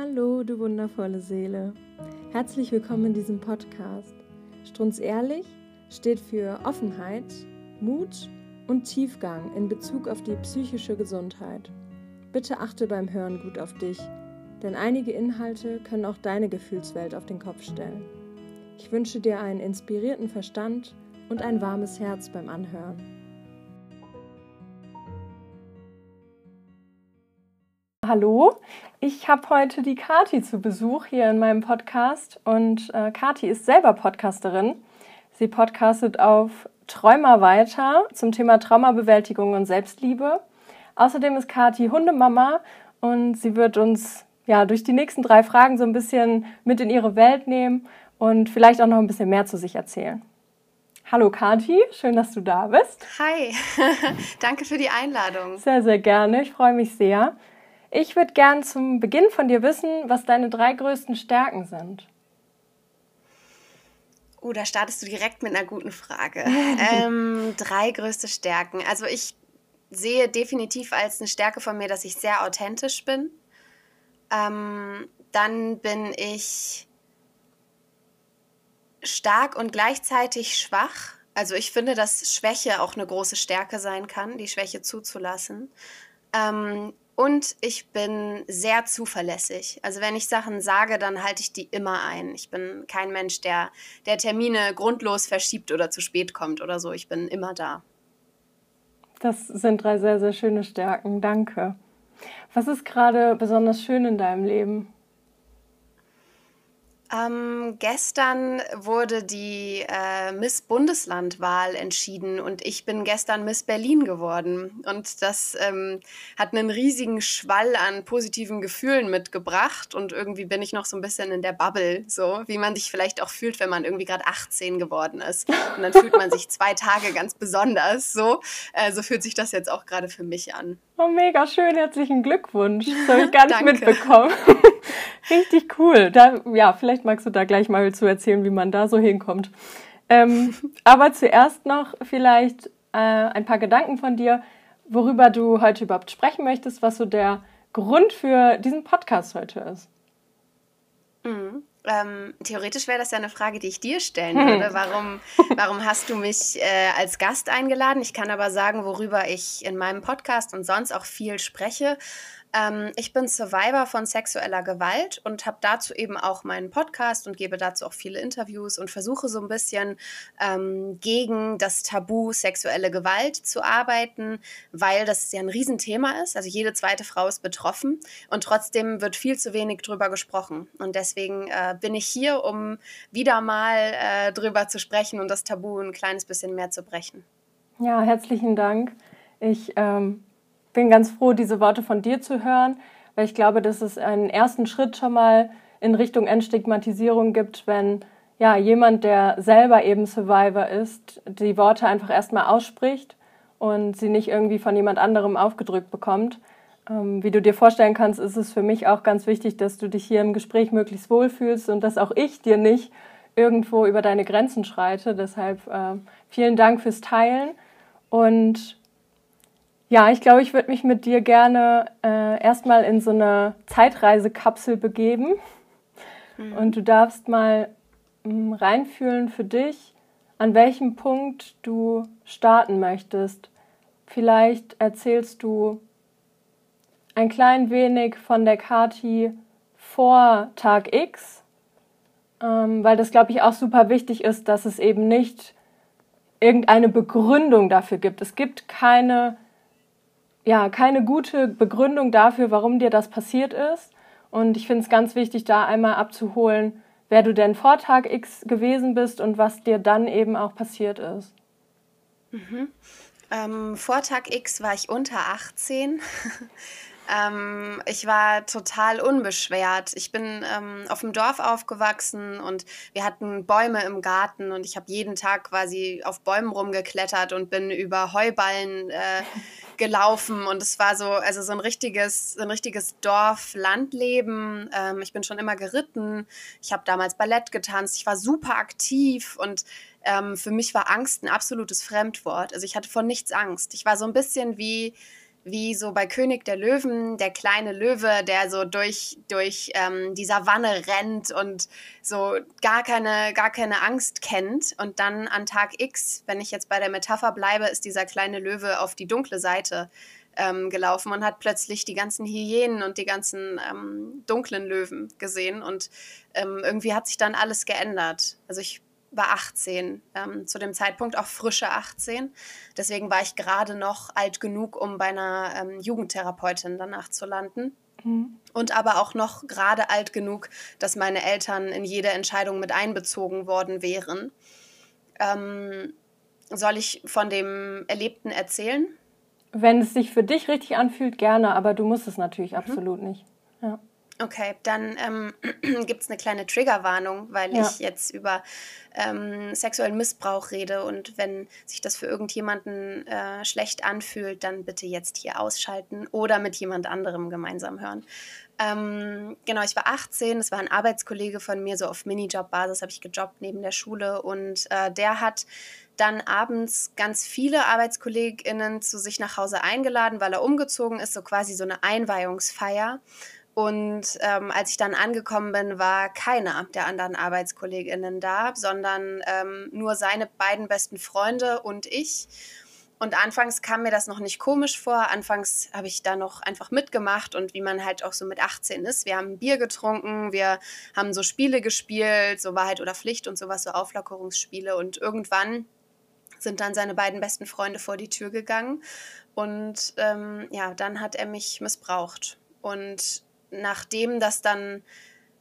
Hallo, du wundervolle Seele. Herzlich willkommen in diesem Podcast. Strunz ehrlich steht für Offenheit, Mut und Tiefgang in Bezug auf die psychische Gesundheit. Bitte achte beim Hören gut auf dich, denn einige Inhalte können auch deine Gefühlswelt auf den Kopf stellen. Ich wünsche dir einen inspirierten Verstand und ein warmes Herz beim Anhören. Hallo, ich habe heute die Kati zu Besuch hier in meinem Podcast und äh, Kati ist selber Podcasterin. Sie podcastet auf Träumer weiter zum Thema Traumabewältigung und Selbstliebe. Außerdem ist Kati Hundemama und sie wird uns ja durch die nächsten drei Fragen so ein bisschen mit in ihre Welt nehmen und vielleicht auch noch ein bisschen mehr zu sich erzählen. Hallo Kati, schön, dass du da bist. Hi, danke für die Einladung. Sehr, sehr gerne, ich freue mich sehr. Ich würde gern zum Beginn von dir wissen, was deine drei größten Stärken sind. Oh, da startest du direkt mit einer guten Frage. ähm, drei größte Stärken. Also ich sehe definitiv als eine Stärke von mir, dass ich sehr authentisch bin. Ähm, dann bin ich stark und gleichzeitig schwach. Also ich finde, dass Schwäche auch eine große Stärke sein kann, die Schwäche zuzulassen. Ähm, und ich bin sehr zuverlässig. Also wenn ich Sachen sage, dann halte ich die immer ein. Ich bin kein Mensch, der, der Termine grundlos verschiebt oder zu spät kommt oder so. Ich bin immer da. Das sind drei sehr, sehr schöne Stärken. Danke. Was ist gerade besonders schön in deinem Leben? Ähm, gestern wurde die äh, Miss Bundeslandwahl entschieden und ich bin gestern Miss Berlin geworden. Und das ähm, hat einen riesigen Schwall an positiven Gefühlen mitgebracht. Und irgendwie bin ich noch so ein bisschen in der Bubble, so wie man sich vielleicht auch fühlt, wenn man irgendwie gerade 18 geworden ist. Und dann fühlt man sich zwei Tage ganz besonders. So, äh, so fühlt sich das jetzt auch gerade für mich an. Oh, mega schön. Herzlichen Glückwunsch. Das habe ich gar nicht mitbekommen. Richtig cool. Da, ja, vielleicht magst du da gleich mal zu erzählen, wie man da so hinkommt. Ähm, aber zuerst noch vielleicht äh, ein paar Gedanken von dir, worüber du heute überhaupt sprechen möchtest, was so der Grund für diesen Podcast heute ist. Mhm. Ähm, theoretisch wäre das ja eine Frage, die ich dir stellen würde. Warum, warum hast du mich äh, als Gast eingeladen? Ich kann aber sagen, worüber ich in meinem Podcast und sonst auch viel spreche. Ähm, ich bin Survivor von sexueller Gewalt und habe dazu eben auch meinen Podcast und gebe dazu auch viele Interviews und versuche so ein bisschen ähm, gegen das Tabu sexuelle Gewalt zu arbeiten, weil das ja ein Riesenthema ist. Also jede zweite Frau ist betroffen und trotzdem wird viel zu wenig drüber gesprochen. Und deswegen äh, bin ich hier, um wieder mal äh, drüber zu sprechen und das Tabu ein kleines bisschen mehr zu brechen. Ja, herzlichen Dank. Ich ähm, bin ganz froh, diese Worte von dir zu hören, weil ich glaube, dass es einen ersten Schritt schon mal in Richtung Entstigmatisierung gibt, wenn ja jemand, der selber eben Survivor ist, die Worte einfach erstmal ausspricht und sie nicht irgendwie von jemand anderem aufgedrückt bekommt. Ähm, wie du dir vorstellen kannst, ist es für mich auch ganz wichtig, dass du dich hier im Gespräch möglichst wohlfühlst und dass auch ich dir nicht irgendwo über deine Grenzen schreite. Deshalb äh, vielen Dank fürs Teilen und ja, ich glaube, ich würde mich mit dir gerne äh, erstmal in so eine Zeitreisekapsel begeben. Mhm. Und du darfst mal mh, hm, reinfühlen für dich, an welchem Punkt du starten möchtest. Vielleicht erzählst du ein klein wenig von der Kati vor Tag X, ähm, weil das, glaube ich, auch super wichtig ist, dass es eben nicht irgendeine Begründung dafür gibt. Es gibt keine ja, keine gute Begründung dafür, warum dir das passiert ist. Und ich finde es ganz wichtig, da einmal abzuholen, wer du denn vor Tag X gewesen bist und was dir dann eben auch passiert ist. Mhm. Ähm, vor Tag X war ich unter 18. Ähm, ich war total unbeschwert. Ich bin ähm, auf dem Dorf aufgewachsen und wir hatten Bäume im Garten und ich habe jeden Tag quasi auf Bäumen rumgeklettert und bin über Heuballen äh, gelaufen und es war so, also so ein richtiges, so ein richtiges Dorf-Landleben. Ähm, ich bin schon immer geritten. Ich habe damals Ballett getanzt. Ich war super aktiv und ähm, für mich war Angst ein absolutes Fremdwort. Also ich hatte vor nichts Angst. Ich war so ein bisschen wie wie so bei König der Löwen, der kleine Löwe, der so durch, durch ähm, die Savanne rennt und so gar keine, gar keine Angst kennt. Und dann an Tag X, wenn ich jetzt bei der Metapher bleibe, ist dieser kleine Löwe auf die dunkle Seite ähm, gelaufen und hat plötzlich die ganzen Hyänen und die ganzen ähm, dunklen Löwen gesehen. Und ähm, irgendwie hat sich dann alles geändert. Also ich war 18, ähm, zu dem Zeitpunkt auch frische 18. Deswegen war ich gerade noch alt genug, um bei einer ähm, Jugendtherapeutin danach zu landen. Mhm. Und aber auch noch gerade alt genug, dass meine Eltern in jede Entscheidung mit einbezogen worden wären. Ähm, soll ich von dem Erlebten erzählen? Wenn es sich für dich richtig anfühlt, gerne, aber du musst es natürlich mhm. absolut nicht. Ja. Okay, dann ähm, gibt es eine kleine Triggerwarnung, weil ja. ich jetzt über ähm, sexuellen Missbrauch rede und wenn sich das für irgendjemanden äh, schlecht anfühlt, dann bitte jetzt hier ausschalten oder mit jemand anderem gemeinsam hören. Ähm, genau, ich war 18, es war ein Arbeitskollege von mir, so auf Minijob-Basis habe ich gejobbt neben der Schule und äh, der hat dann abends ganz viele ArbeitskollegInnen zu sich nach Hause eingeladen, weil er umgezogen ist, so quasi so eine Einweihungsfeier. Und ähm, als ich dann angekommen bin, war keiner der anderen ArbeitskollegInnen da, sondern ähm, nur seine beiden besten Freunde und ich. Und anfangs kam mir das noch nicht komisch vor. Anfangs habe ich da noch einfach mitgemacht und wie man halt auch so mit 18 ist. Wir haben Bier getrunken, wir haben so Spiele gespielt, so Wahrheit oder Pflicht und sowas, so Auflockerungsspiele. Und irgendwann sind dann seine beiden besten Freunde vor die Tür gegangen. Und ähm, ja, dann hat er mich missbraucht. Und nachdem das dann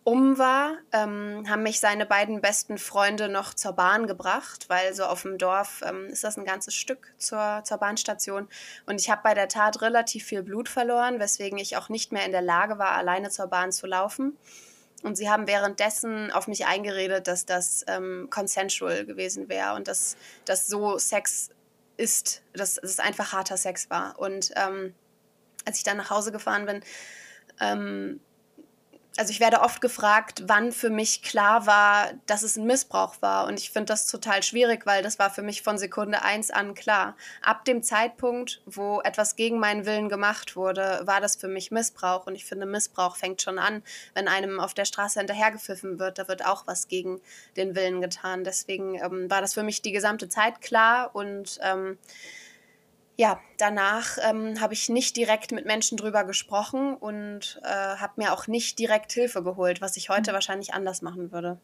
um war, ähm, haben mich seine beiden besten Freunde noch zur Bahn gebracht, weil so auf dem Dorf ähm, ist das ein ganzes Stück zur, zur Bahnstation. Und ich habe bei der Tat relativ viel Blut verloren, weswegen ich auch nicht mehr in der Lage war, alleine zur Bahn zu laufen. Und sie haben währenddessen auf mich eingeredet, dass das ähm, consensual gewesen wäre und dass das so Sex ist, dass es einfach harter Sex war. Und ähm, als ich dann nach Hause gefahren bin, ähm, also ich werde oft gefragt, wann für mich klar war, dass es ein Missbrauch war. Und ich finde das total schwierig, weil das war für mich von Sekunde eins an klar. Ab dem Zeitpunkt, wo etwas gegen meinen Willen gemacht wurde, war das für mich Missbrauch. Und ich finde, Missbrauch fängt schon an, wenn einem auf der Straße hinterhergepfiffen wird. Da wird auch was gegen den Willen getan. Deswegen ähm, war das für mich die gesamte Zeit klar und ähm, ja, danach ähm, habe ich nicht direkt mit Menschen drüber gesprochen und äh, habe mir auch nicht direkt Hilfe geholt, was ich heute mhm. wahrscheinlich anders machen würde.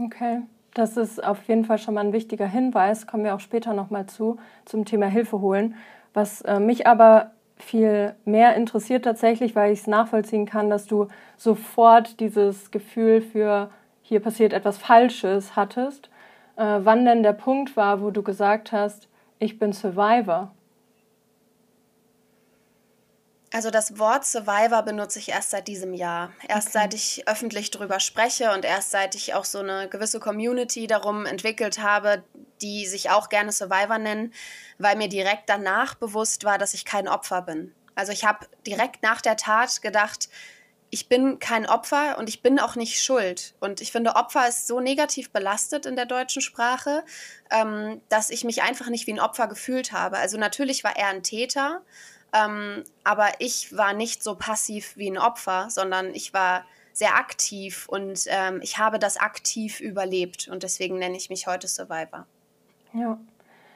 Okay, das ist auf jeden Fall schon mal ein wichtiger Hinweis, kommen wir auch später nochmal zu, zum Thema Hilfe holen. Was äh, mich aber viel mehr interessiert tatsächlich, weil ich es nachvollziehen kann, dass du sofort dieses Gefühl für hier passiert etwas Falsches hattest. Äh, wann denn der Punkt war, wo du gesagt hast, ich bin Survivor? Also das Wort Survivor benutze ich erst seit diesem Jahr. Erst okay. seit ich öffentlich darüber spreche und erst seit ich auch so eine gewisse Community darum entwickelt habe, die sich auch gerne Survivor nennen, weil mir direkt danach bewusst war, dass ich kein Opfer bin. Also ich habe direkt nach der Tat gedacht, ich bin kein Opfer und ich bin auch nicht schuld. Und ich finde, Opfer ist so negativ belastet in der deutschen Sprache, ähm, dass ich mich einfach nicht wie ein Opfer gefühlt habe. Also natürlich war er ein Täter ähm, aber ich war nicht so passiv wie ein Opfer, sondern ich war sehr aktiv und ähm, ich habe das aktiv überlebt und deswegen nenne ich mich heute Survivor. Ja,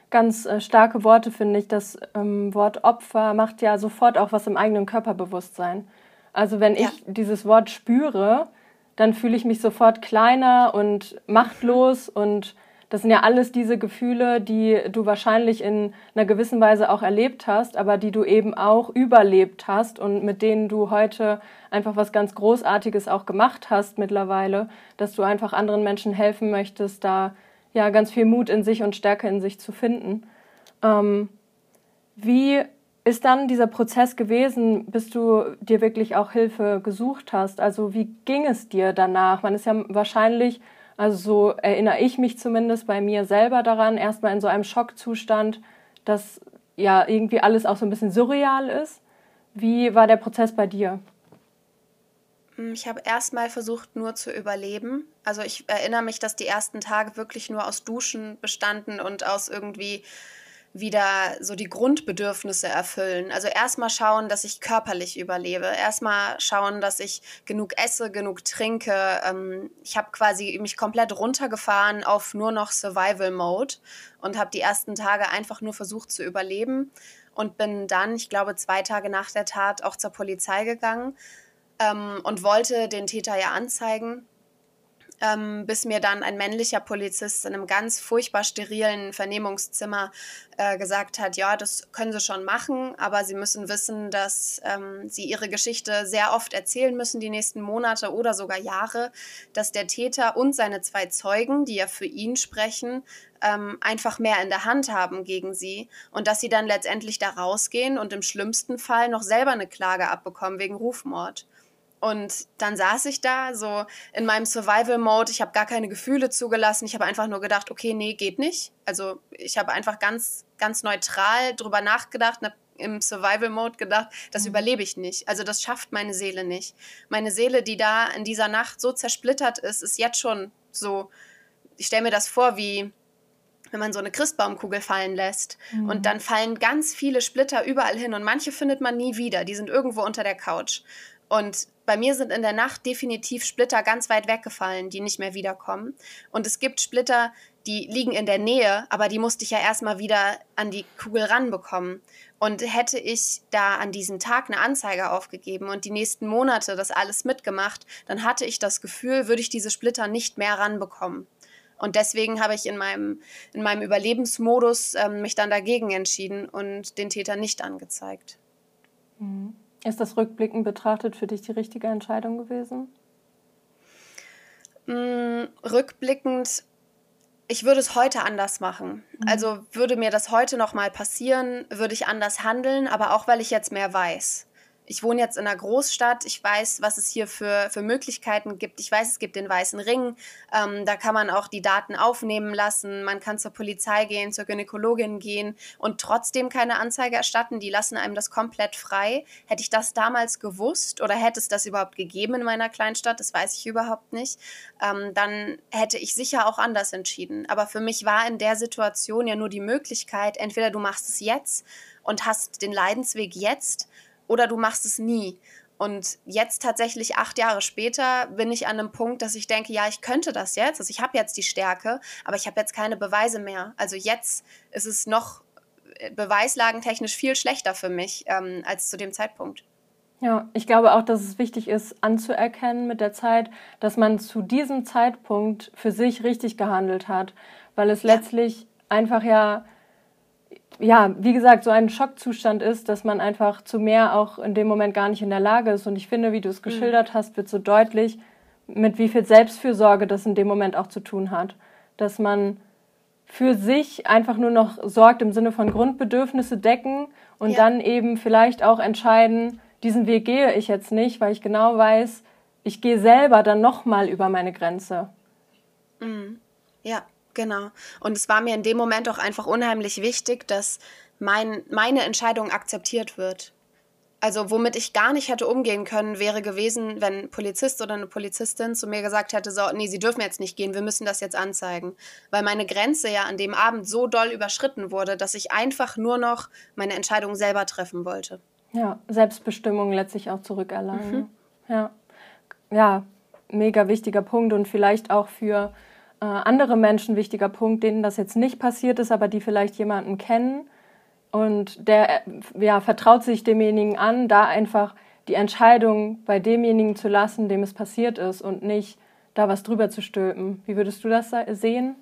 ganz äh, starke Worte finde ich. Das ähm, Wort Opfer macht ja sofort auch was im eigenen Körperbewusstsein. Also wenn ja. ich dieses Wort spüre, dann fühle ich mich sofort kleiner und machtlos und das sind ja alles diese Gefühle, die du wahrscheinlich in einer gewissen Weise auch erlebt hast, aber die du eben auch überlebt hast und mit denen du heute einfach was ganz Großartiges auch gemacht hast mittlerweile, dass du einfach anderen Menschen helfen möchtest, da ja ganz viel Mut in sich und Stärke in sich zu finden. Ähm, wie ist dann dieser Prozess gewesen, bis du dir wirklich auch Hilfe gesucht hast? Also wie ging es dir danach? Man ist ja wahrscheinlich also so erinnere ich mich zumindest bei mir selber daran, erstmal in so einem Schockzustand, dass ja irgendwie alles auch so ein bisschen surreal ist. Wie war der Prozess bei dir? Hm, ich habe erstmal versucht, nur zu überleben. Also ich erinnere mich, dass die ersten Tage wirklich nur aus Duschen bestanden und aus irgendwie wieder so die Grundbedürfnisse erfüllen. Also erstmal schauen, dass ich körperlich überlebe. Erstmal schauen, dass ich genug esse, genug trinke. Ähm, ich habe quasi mich komplett runtergefahren auf nur noch Survival Mode und habe die ersten Tage einfach nur versucht zu überleben und bin dann, ich glaube, zwei Tage nach der Tat auch zur Polizei gegangen ähm, und wollte den Täter ja anzeigen ähm, bis mir dann ein männlicher Polizist in einem ganz furchtbar sterilen Vernehmungszimmer äh, gesagt hat, ja, das können Sie schon machen, aber Sie müssen wissen, dass ähm, Sie Ihre Geschichte sehr oft erzählen müssen, die nächsten Monate oder sogar Jahre, dass der Täter und seine zwei Zeugen, die ja für ihn sprechen, ähm, einfach mehr in der Hand haben gegen sie und dass sie dann letztendlich da rausgehen und im schlimmsten Fall noch selber eine Klage abbekommen wegen Rufmord. Und dann saß ich da so in meinem Survival-Mode. Ich habe gar keine Gefühle zugelassen. Ich habe einfach nur gedacht, okay, nee, geht nicht. Also ich habe einfach ganz, ganz neutral drüber nachgedacht, ne, im Survival-Mode gedacht, das mhm. überlebe ich nicht. Also das schafft meine Seele nicht. Meine Seele, die da in dieser Nacht so zersplittert ist, ist jetzt schon so. Ich stelle mir das vor, wie wenn man so eine Christbaumkugel fallen lässt mhm. und dann fallen ganz viele Splitter überall hin und manche findet man nie wieder. Die sind irgendwo unter der Couch. Und bei mir sind in der Nacht definitiv Splitter ganz weit weggefallen, die nicht mehr wiederkommen. Und es gibt Splitter, die liegen in der Nähe, aber die musste ich ja erstmal wieder an die Kugel ranbekommen. Und hätte ich da an diesem Tag eine Anzeige aufgegeben und die nächsten Monate das alles mitgemacht, dann hatte ich das Gefühl, würde ich diese Splitter nicht mehr ranbekommen. Und deswegen habe ich in meinem, in meinem Überlebensmodus ähm, mich dann dagegen entschieden und den Täter nicht angezeigt. Mhm. Ist das rückblickend betrachtet für dich die richtige Entscheidung gewesen? Mm, rückblickend, ich würde es heute anders machen. Mhm. Also würde mir das heute noch mal passieren, würde ich anders handeln, aber auch weil ich jetzt mehr weiß ich wohne jetzt in einer Großstadt, ich weiß, was es hier für, für Möglichkeiten gibt. Ich weiß, es gibt den Weißen Ring, ähm, da kann man auch die Daten aufnehmen lassen, man kann zur Polizei gehen, zur Gynäkologin gehen und trotzdem keine Anzeige erstatten. Die lassen einem das komplett frei. Hätte ich das damals gewusst oder hätte es das überhaupt gegeben in meiner Kleinstadt, das weiß ich überhaupt nicht, ähm, dann hätte ich sicher auch anders entschieden. Aber für mich war in der Situation ja nur die Möglichkeit, entweder du machst es jetzt und hast den Leidensweg jetzt oder du machst es nie. Und jetzt tatsächlich acht Jahre später bin ich an einem Punkt, dass ich denke, ja, ich könnte das jetzt. Also ich habe jetzt die Stärke, aber ich habe jetzt keine Beweise mehr. Also jetzt ist es noch äh, beweislagentechnisch viel schlechter für mich ähm, als zu dem Zeitpunkt. Ja, ich glaube auch, dass es wichtig ist, anzuerkennen mit der Zeit, dass man zu diesem Zeitpunkt für sich richtig gehandelt hat, weil es ja. letztlich einfach ja ja, wie gesagt, so ein Schockzustand ist, dass man einfach zu mehr auch in dem Moment gar nicht in der Lage ist. Und ich finde, wie du es mhm. geschildert hast, wird so deutlich, mit wie viel Selbstfürsorge das in dem Moment auch zu tun hat. Dass man für sich einfach nur noch sorgt im Sinne von Grundbedürfnisse decken und ja. dann eben vielleicht auch entscheiden, diesen Weg gehe ich jetzt nicht, weil ich genau weiß, ich gehe selber dann nochmal über meine Grenze. Mhm. Ja, Genau. Und es war mir in dem Moment auch einfach unheimlich wichtig, dass mein, meine Entscheidung akzeptiert wird. Also womit ich gar nicht hätte umgehen können, wäre gewesen, wenn ein Polizist oder eine Polizistin zu mir gesagt hätte, so, nee, Sie dürfen jetzt nicht gehen, wir müssen das jetzt anzeigen. Weil meine Grenze ja an dem Abend so doll überschritten wurde, dass ich einfach nur noch meine Entscheidung selber treffen wollte. Ja, Selbstbestimmung letztlich auch zurückerlangen. Mhm. Ja. ja, mega wichtiger Punkt und vielleicht auch für äh, andere Menschen wichtiger Punkt, denen das jetzt nicht passiert ist, aber die vielleicht jemanden kennen und der äh, ja, vertraut sich demjenigen an, da einfach die Entscheidung bei demjenigen zu lassen, dem es passiert ist und nicht da was drüber zu stülpen. Wie würdest du das sehen?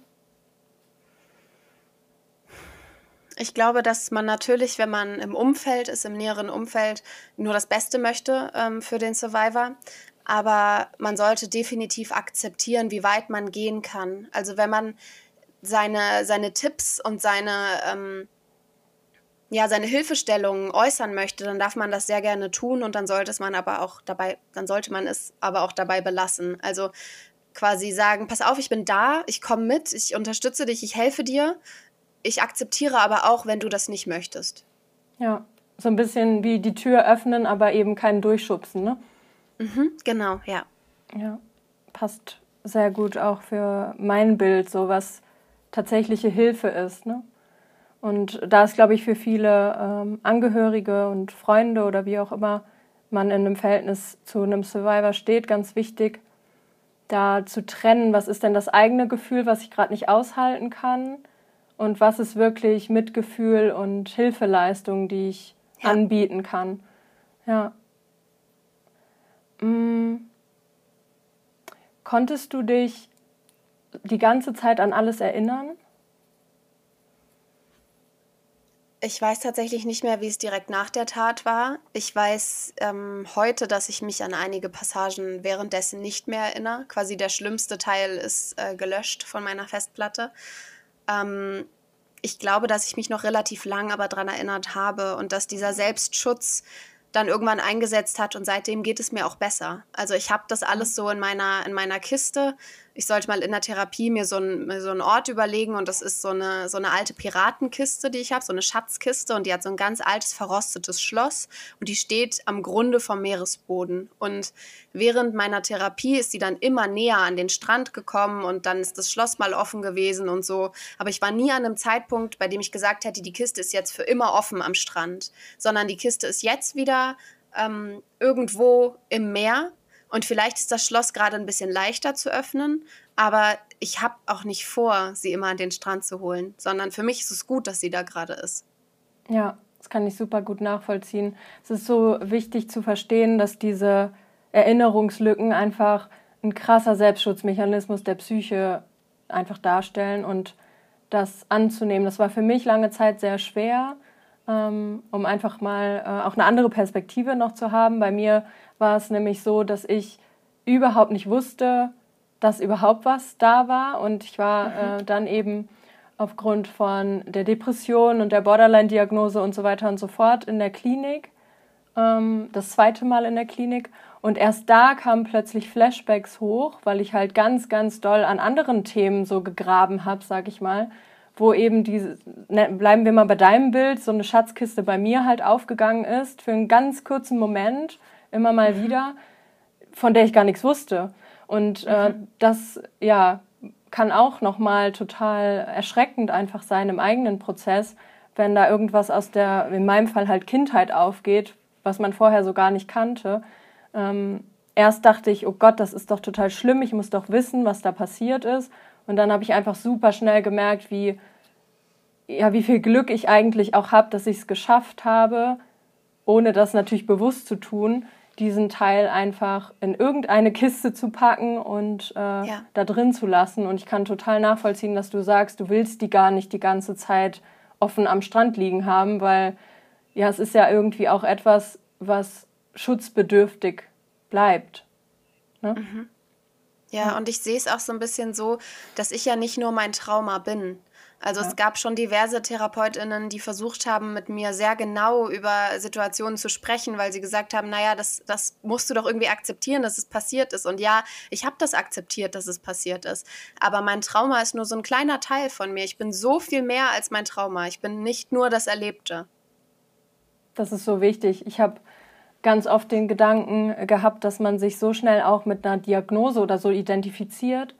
Ich glaube, dass man natürlich, wenn man im Umfeld ist, im näheren Umfeld, nur das Beste möchte ähm, für den Survivor aber man sollte definitiv akzeptieren, wie weit man gehen kann. Also wenn man seine, seine Tipps und seine, ähm, ja, seine Hilfestellungen äußern möchte, dann darf man das sehr gerne tun und dann sollte es man aber auch dabei, dann sollte man es aber auch dabei belassen. Also quasi sagen, pass auf, ich bin da, ich komme mit, ich unterstütze dich, ich helfe dir. Ich akzeptiere aber auch, wenn du das nicht möchtest. Ja, so ein bisschen wie die Tür öffnen, aber eben keinen durchschubsen, ne? Mhm, genau, ja. Ja, passt sehr gut auch für mein Bild, so was tatsächliche Hilfe ist. Ne? Und da ist, glaube ich, für viele ähm, Angehörige und Freunde oder wie auch immer man in einem Verhältnis zu einem Survivor steht, ganz wichtig, da zu trennen, was ist denn das eigene Gefühl, was ich gerade nicht aushalten kann und was ist wirklich Mitgefühl und Hilfeleistung, die ich ja. anbieten kann. Ja. Hm. Konntest du dich die ganze Zeit an alles erinnern? Ich weiß tatsächlich nicht mehr, wie es direkt nach der Tat war. Ich weiß ähm, heute, dass ich mich an einige Passagen währenddessen nicht mehr erinnere. Quasi der schlimmste Teil ist äh, gelöscht von meiner Festplatte. Ähm, ich glaube, dass ich mich noch relativ lang aber daran erinnert habe und dass dieser Selbstschutz dann irgendwann eingesetzt hat und seitdem geht es mir auch besser. Also ich habe das alles so in meiner, in meiner Kiste. Ich sollte mal in der Therapie mir so, ein, so einen Ort überlegen und das ist so eine, so eine alte Piratenkiste, die ich habe, so eine Schatzkiste und die hat so ein ganz altes, verrostetes Schloss und die steht am Grunde vom Meeresboden. Und während meiner Therapie ist sie dann immer näher an den Strand gekommen und dann ist das Schloss mal offen gewesen und so. Aber ich war nie an einem Zeitpunkt, bei dem ich gesagt hätte, die Kiste ist jetzt für immer offen am Strand, sondern die Kiste ist jetzt wieder ähm, irgendwo im Meer. Und vielleicht ist das Schloss gerade ein bisschen leichter zu öffnen, aber ich habe auch nicht vor, sie immer an den Strand zu holen, sondern für mich ist es gut, dass sie da gerade ist. Ja, das kann ich super gut nachvollziehen. Es ist so wichtig zu verstehen, dass diese Erinnerungslücken einfach ein krasser Selbstschutzmechanismus der Psyche einfach darstellen und das anzunehmen. Das war für mich lange Zeit sehr schwer, ähm, um einfach mal äh, auch eine andere Perspektive noch zu haben. Bei mir war es nämlich so, dass ich überhaupt nicht wusste, dass überhaupt was da war. Und ich war mhm. äh, dann eben aufgrund von der Depression und der Borderline-Diagnose und so weiter und so fort in der Klinik, ähm, das zweite Mal in der Klinik. Und erst da kamen plötzlich Flashbacks hoch, weil ich halt ganz, ganz doll an anderen Themen so gegraben habe, sag ich mal wo eben diese, ne, bleiben wir mal bei deinem Bild, so eine Schatzkiste bei mir halt aufgegangen ist, für einen ganz kurzen Moment, immer mal mhm. wieder, von der ich gar nichts wusste. Und äh, mhm. das, ja, kann auch nochmal total erschreckend einfach sein im eigenen Prozess, wenn da irgendwas aus der, in meinem Fall halt Kindheit aufgeht, was man vorher so gar nicht kannte. Ähm, erst dachte ich, oh Gott, das ist doch total schlimm, ich muss doch wissen, was da passiert ist. Und dann habe ich einfach super schnell gemerkt, wie, ja, wie viel Glück ich eigentlich auch habe, dass ich es geschafft habe, ohne das natürlich bewusst zu tun, diesen Teil einfach in irgendeine Kiste zu packen und äh, ja. da drin zu lassen. Und ich kann total nachvollziehen, dass du sagst, du willst die gar nicht die ganze Zeit offen am Strand liegen haben, weil ja, es ist ja irgendwie auch etwas, was schutzbedürftig bleibt. Ne? Mhm. Ja, und ich sehe es auch so ein bisschen so, dass ich ja nicht nur mein Trauma bin. Also ja. es gab schon diverse Therapeutinnen, die versucht haben, mit mir sehr genau über Situationen zu sprechen, weil sie gesagt haben, naja, das, das musst du doch irgendwie akzeptieren, dass es passiert ist. Und ja, ich habe das akzeptiert, dass es passiert ist. Aber mein Trauma ist nur so ein kleiner Teil von mir. Ich bin so viel mehr als mein Trauma. Ich bin nicht nur das Erlebte. Das ist so wichtig. Ich habe ganz oft den Gedanken gehabt, dass man sich so schnell auch mit einer Diagnose oder so identifiziert.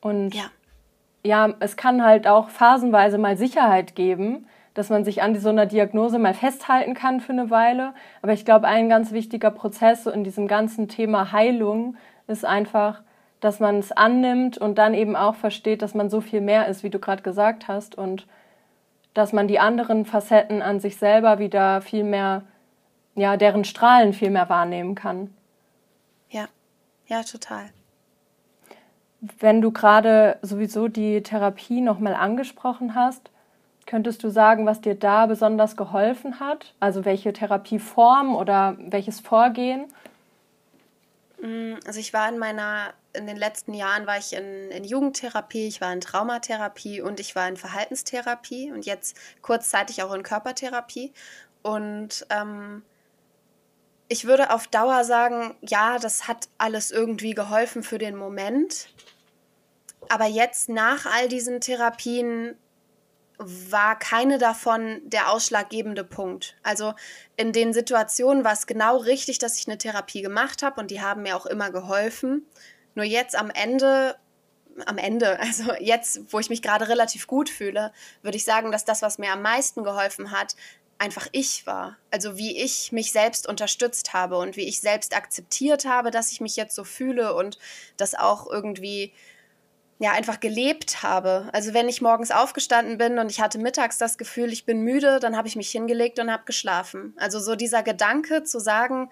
Und ja, ja es kann halt auch phasenweise mal Sicherheit geben, dass man sich an so einer Diagnose mal festhalten kann für eine Weile. Aber ich glaube, ein ganz wichtiger Prozess in diesem ganzen Thema Heilung ist einfach, dass man es annimmt und dann eben auch versteht, dass man so viel mehr ist, wie du gerade gesagt hast, und dass man die anderen Facetten an sich selber wieder viel mehr ja, deren Strahlen viel mehr wahrnehmen kann. Ja, ja, total. Wenn du gerade sowieso die Therapie nochmal angesprochen hast, könntest du sagen, was dir da besonders geholfen hat? Also welche Therapieform oder welches Vorgehen? Mm, also ich war in meiner, in den letzten Jahren war ich in, in Jugendtherapie, ich war in Traumatherapie und ich war in Verhaltenstherapie und jetzt kurzzeitig auch in Körpertherapie. Und ähm, ich würde auf Dauer sagen, ja, das hat alles irgendwie geholfen für den Moment. Aber jetzt nach all diesen Therapien war keine davon der ausschlaggebende Punkt. Also in den Situationen war es genau richtig, dass ich eine Therapie gemacht habe und die haben mir auch immer geholfen. Nur jetzt am Ende am Ende, also jetzt, wo ich mich gerade relativ gut fühle, würde ich sagen, dass das, was mir am meisten geholfen hat, einfach ich war. Also wie ich mich selbst unterstützt habe und wie ich selbst akzeptiert habe, dass ich mich jetzt so fühle und das auch irgendwie ja einfach gelebt habe. Also wenn ich morgens aufgestanden bin und ich hatte mittags das Gefühl, ich bin müde, dann habe ich mich hingelegt und habe geschlafen. Also so dieser Gedanke zu sagen,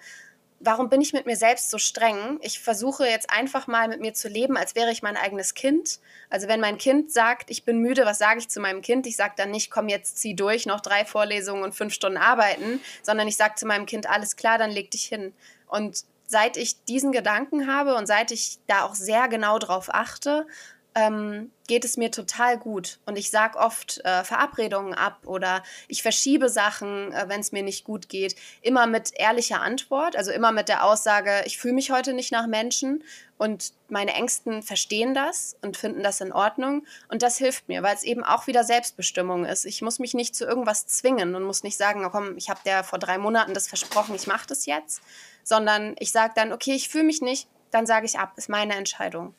warum bin ich mit mir selbst so streng? Ich versuche jetzt einfach mal mit mir zu leben, als wäre ich mein eigenes Kind. Also wenn mein Kind sagt, ich bin müde, was sage ich zu meinem Kind? Ich sage dann nicht, komm jetzt zieh durch, noch drei Vorlesungen und fünf Stunden arbeiten, sondern ich sage zu meinem Kind, alles klar, dann leg dich hin. Und seit ich diesen Gedanken habe und seit ich da auch sehr genau drauf achte ähm, geht es mir total gut. Und ich sage oft äh, Verabredungen ab oder ich verschiebe Sachen, äh, wenn es mir nicht gut geht. Immer mit ehrlicher Antwort, also immer mit der Aussage, ich fühle mich heute nicht nach Menschen und meine Ängsten verstehen das und finden das in Ordnung. Und das hilft mir, weil es eben auch wieder Selbstbestimmung ist. Ich muss mich nicht zu irgendwas zwingen und muss nicht sagen, oh komm, ich habe dir vor drei Monaten das versprochen, ich mache das jetzt, sondern ich sage dann, okay, ich fühle mich nicht, dann sage ich ab, ist meine Entscheidung.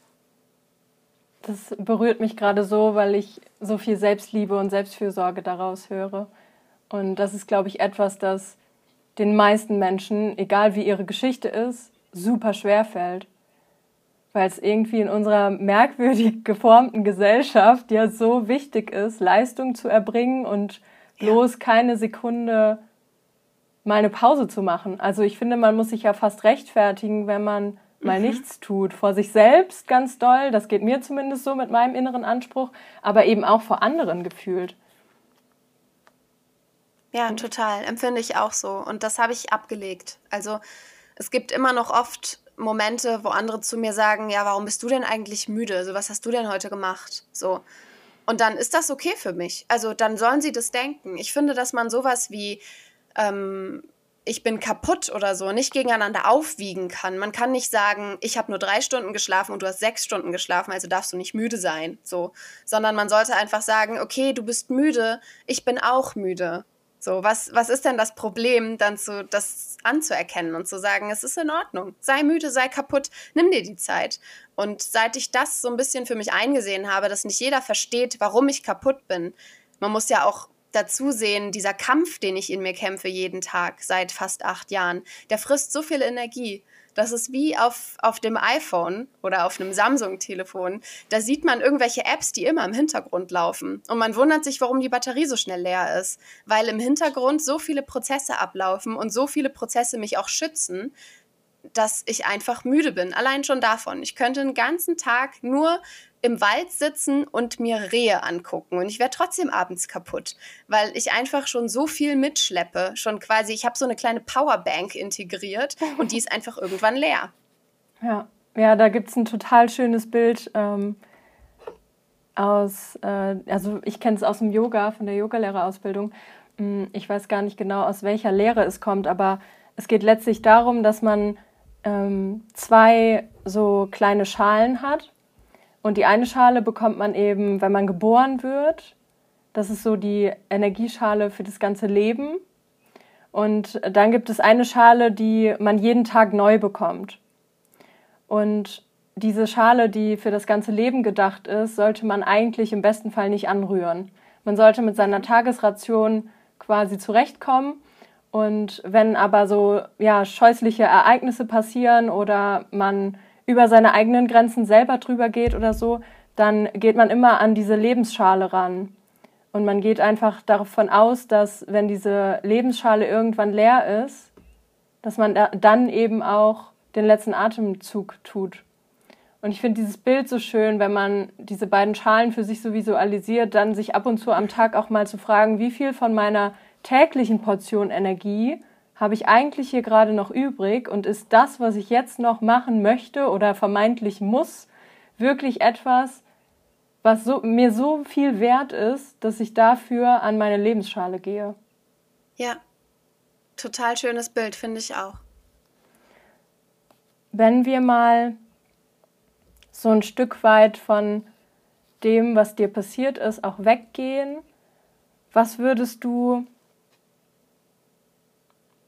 Das berührt mich gerade so, weil ich so viel Selbstliebe und Selbstfürsorge daraus höre. Und das ist, glaube ich, etwas, das den meisten Menschen, egal wie ihre Geschichte ist, super schwer fällt. Weil es irgendwie in unserer merkwürdig geformten Gesellschaft ja so wichtig ist, Leistung zu erbringen und bloß ja. keine Sekunde mal eine Pause zu machen. Also ich finde, man muss sich ja fast rechtfertigen, wenn man mal mhm. nichts tut. Vor sich selbst ganz doll, das geht mir zumindest so mit meinem inneren Anspruch, aber eben auch vor anderen gefühlt. Ja, total. Empfinde ich auch so. Und das habe ich abgelegt. Also es gibt immer noch oft Momente, wo andere zu mir sagen, ja, warum bist du denn eigentlich müde? So, was hast du denn heute gemacht? So. Und dann ist das okay für mich. Also dann sollen sie das denken. Ich finde, dass man sowas wie ähm, ich bin kaputt oder so nicht gegeneinander aufwiegen kann. Man kann nicht sagen, ich habe nur drei Stunden geschlafen und du hast sechs Stunden geschlafen, also darfst du nicht müde sein, so, sondern man sollte einfach sagen, okay, du bist müde, ich bin auch müde. So, was, was ist denn das Problem, dann zu, das anzuerkennen und zu sagen, es ist in Ordnung, sei müde, sei kaputt, nimm dir die Zeit. Und seit ich das so ein bisschen für mich eingesehen habe, dass nicht jeder versteht, warum ich kaputt bin, man muss ja auch dazu sehen, dieser Kampf, den ich in mir kämpfe jeden Tag seit fast acht Jahren, der frisst so viel Energie. Das ist wie auf, auf dem iPhone oder auf einem Samsung-Telefon. Da sieht man irgendwelche Apps, die immer im Hintergrund laufen. Und man wundert sich, warum die Batterie so schnell leer ist. Weil im Hintergrund so viele Prozesse ablaufen und so viele Prozesse mich auch schützen, dass ich einfach müde bin. Allein schon davon. Ich könnte einen ganzen Tag nur im Wald sitzen und mir Rehe angucken und ich werde trotzdem abends kaputt, weil ich einfach schon so viel mitschleppe, schon quasi, ich habe so eine kleine Powerbank integriert und die ist einfach irgendwann leer. Ja, ja, da gibt es ein total schönes Bild ähm, aus, äh, also ich kenne es aus dem Yoga, von der Yogalehrerausbildung. Hm, ich weiß gar nicht genau, aus welcher Lehre es kommt, aber es geht letztlich darum, dass man ähm, zwei so kleine Schalen hat und die eine Schale bekommt man eben, wenn man geboren wird. Das ist so die Energieschale für das ganze Leben. Und dann gibt es eine Schale, die man jeden Tag neu bekommt. Und diese Schale, die für das ganze Leben gedacht ist, sollte man eigentlich im besten Fall nicht anrühren. Man sollte mit seiner Tagesration quasi zurechtkommen. Und wenn aber so ja, scheußliche Ereignisse passieren oder man über seine eigenen Grenzen selber drüber geht oder so, dann geht man immer an diese Lebensschale ran. Und man geht einfach davon aus, dass wenn diese Lebensschale irgendwann leer ist, dass man dann eben auch den letzten Atemzug tut. Und ich finde dieses Bild so schön, wenn man diese beiden Schalen für sich so visualisiert, dann sich ab und zu am Tag auch mal zu fragen, wie viel von meiner täglichen Portion Energie habe ich eigentlich hier gerade noch übrig und ist das, was ich jetzt noch machen möchte oder vermeintlich muss, wirklich etwas, was so, mir so viel wert ist, dass ich dafür an meine Lebensschale gehe. Ja, total schönes Bild, finde ich auch. Wenn wir mal so ein Stück weit von dem, was dir passiert ist, auch weggehen, was würdest du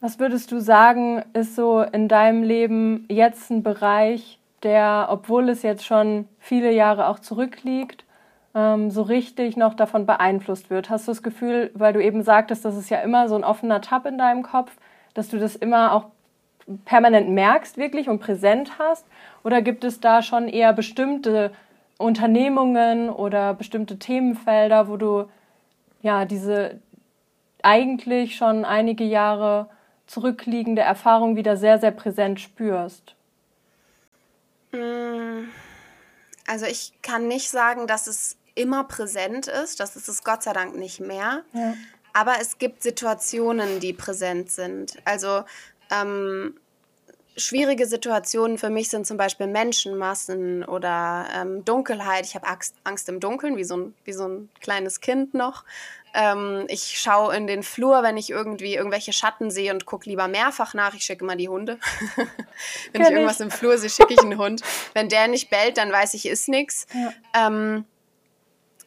was würdest du sagen, ist so in deinem Leben jetzt ein Bereich, der, obwohl es jetzt schon viele Jahre auch zurückliegt, ähm, so richtig noch davon beeinflusst wird? Hast du das Gefühl, weil du eben sagtest, das ist ja immer so ein offener Tab in deinem Kopf, dass du das immer auch permanent merkst wirklich und präsent hast? Oder gibt es da schon eher bestimmte Unternehmungen oder bestimmte Themenfelder, wo du ja diese eigentlich schon einige Jahre zurückliegende Erfahrung wieder sehr, sehr präsent spürst? Mm, also ich kann nicht sagen, dass es immer präsent ist. Das ist es Gott sei Dank nicht mehr. Ja. Aber es gibt Situationen, die präsent sind. Also ähm, schwierige Situationen für mich sind zum Beispiel Menschenmassen oder ähm, Dunkelheit. Ich habe Angst, Angst im Dunkeln, wie so ein, wie so ein kleines Kind noch. Ähm, ich schaue in den Flur, wenn ich irgendwie irgendwelche Schatten sehe und gucke lieber mehrfach nach. Ich schicke immer die Hunde. wenn ich irgendwas ich. im Flur sehe, schicke ich einen Hund. Wenn der nicht bellt, dann weiß ich, ist nichts. Ja. Ähm,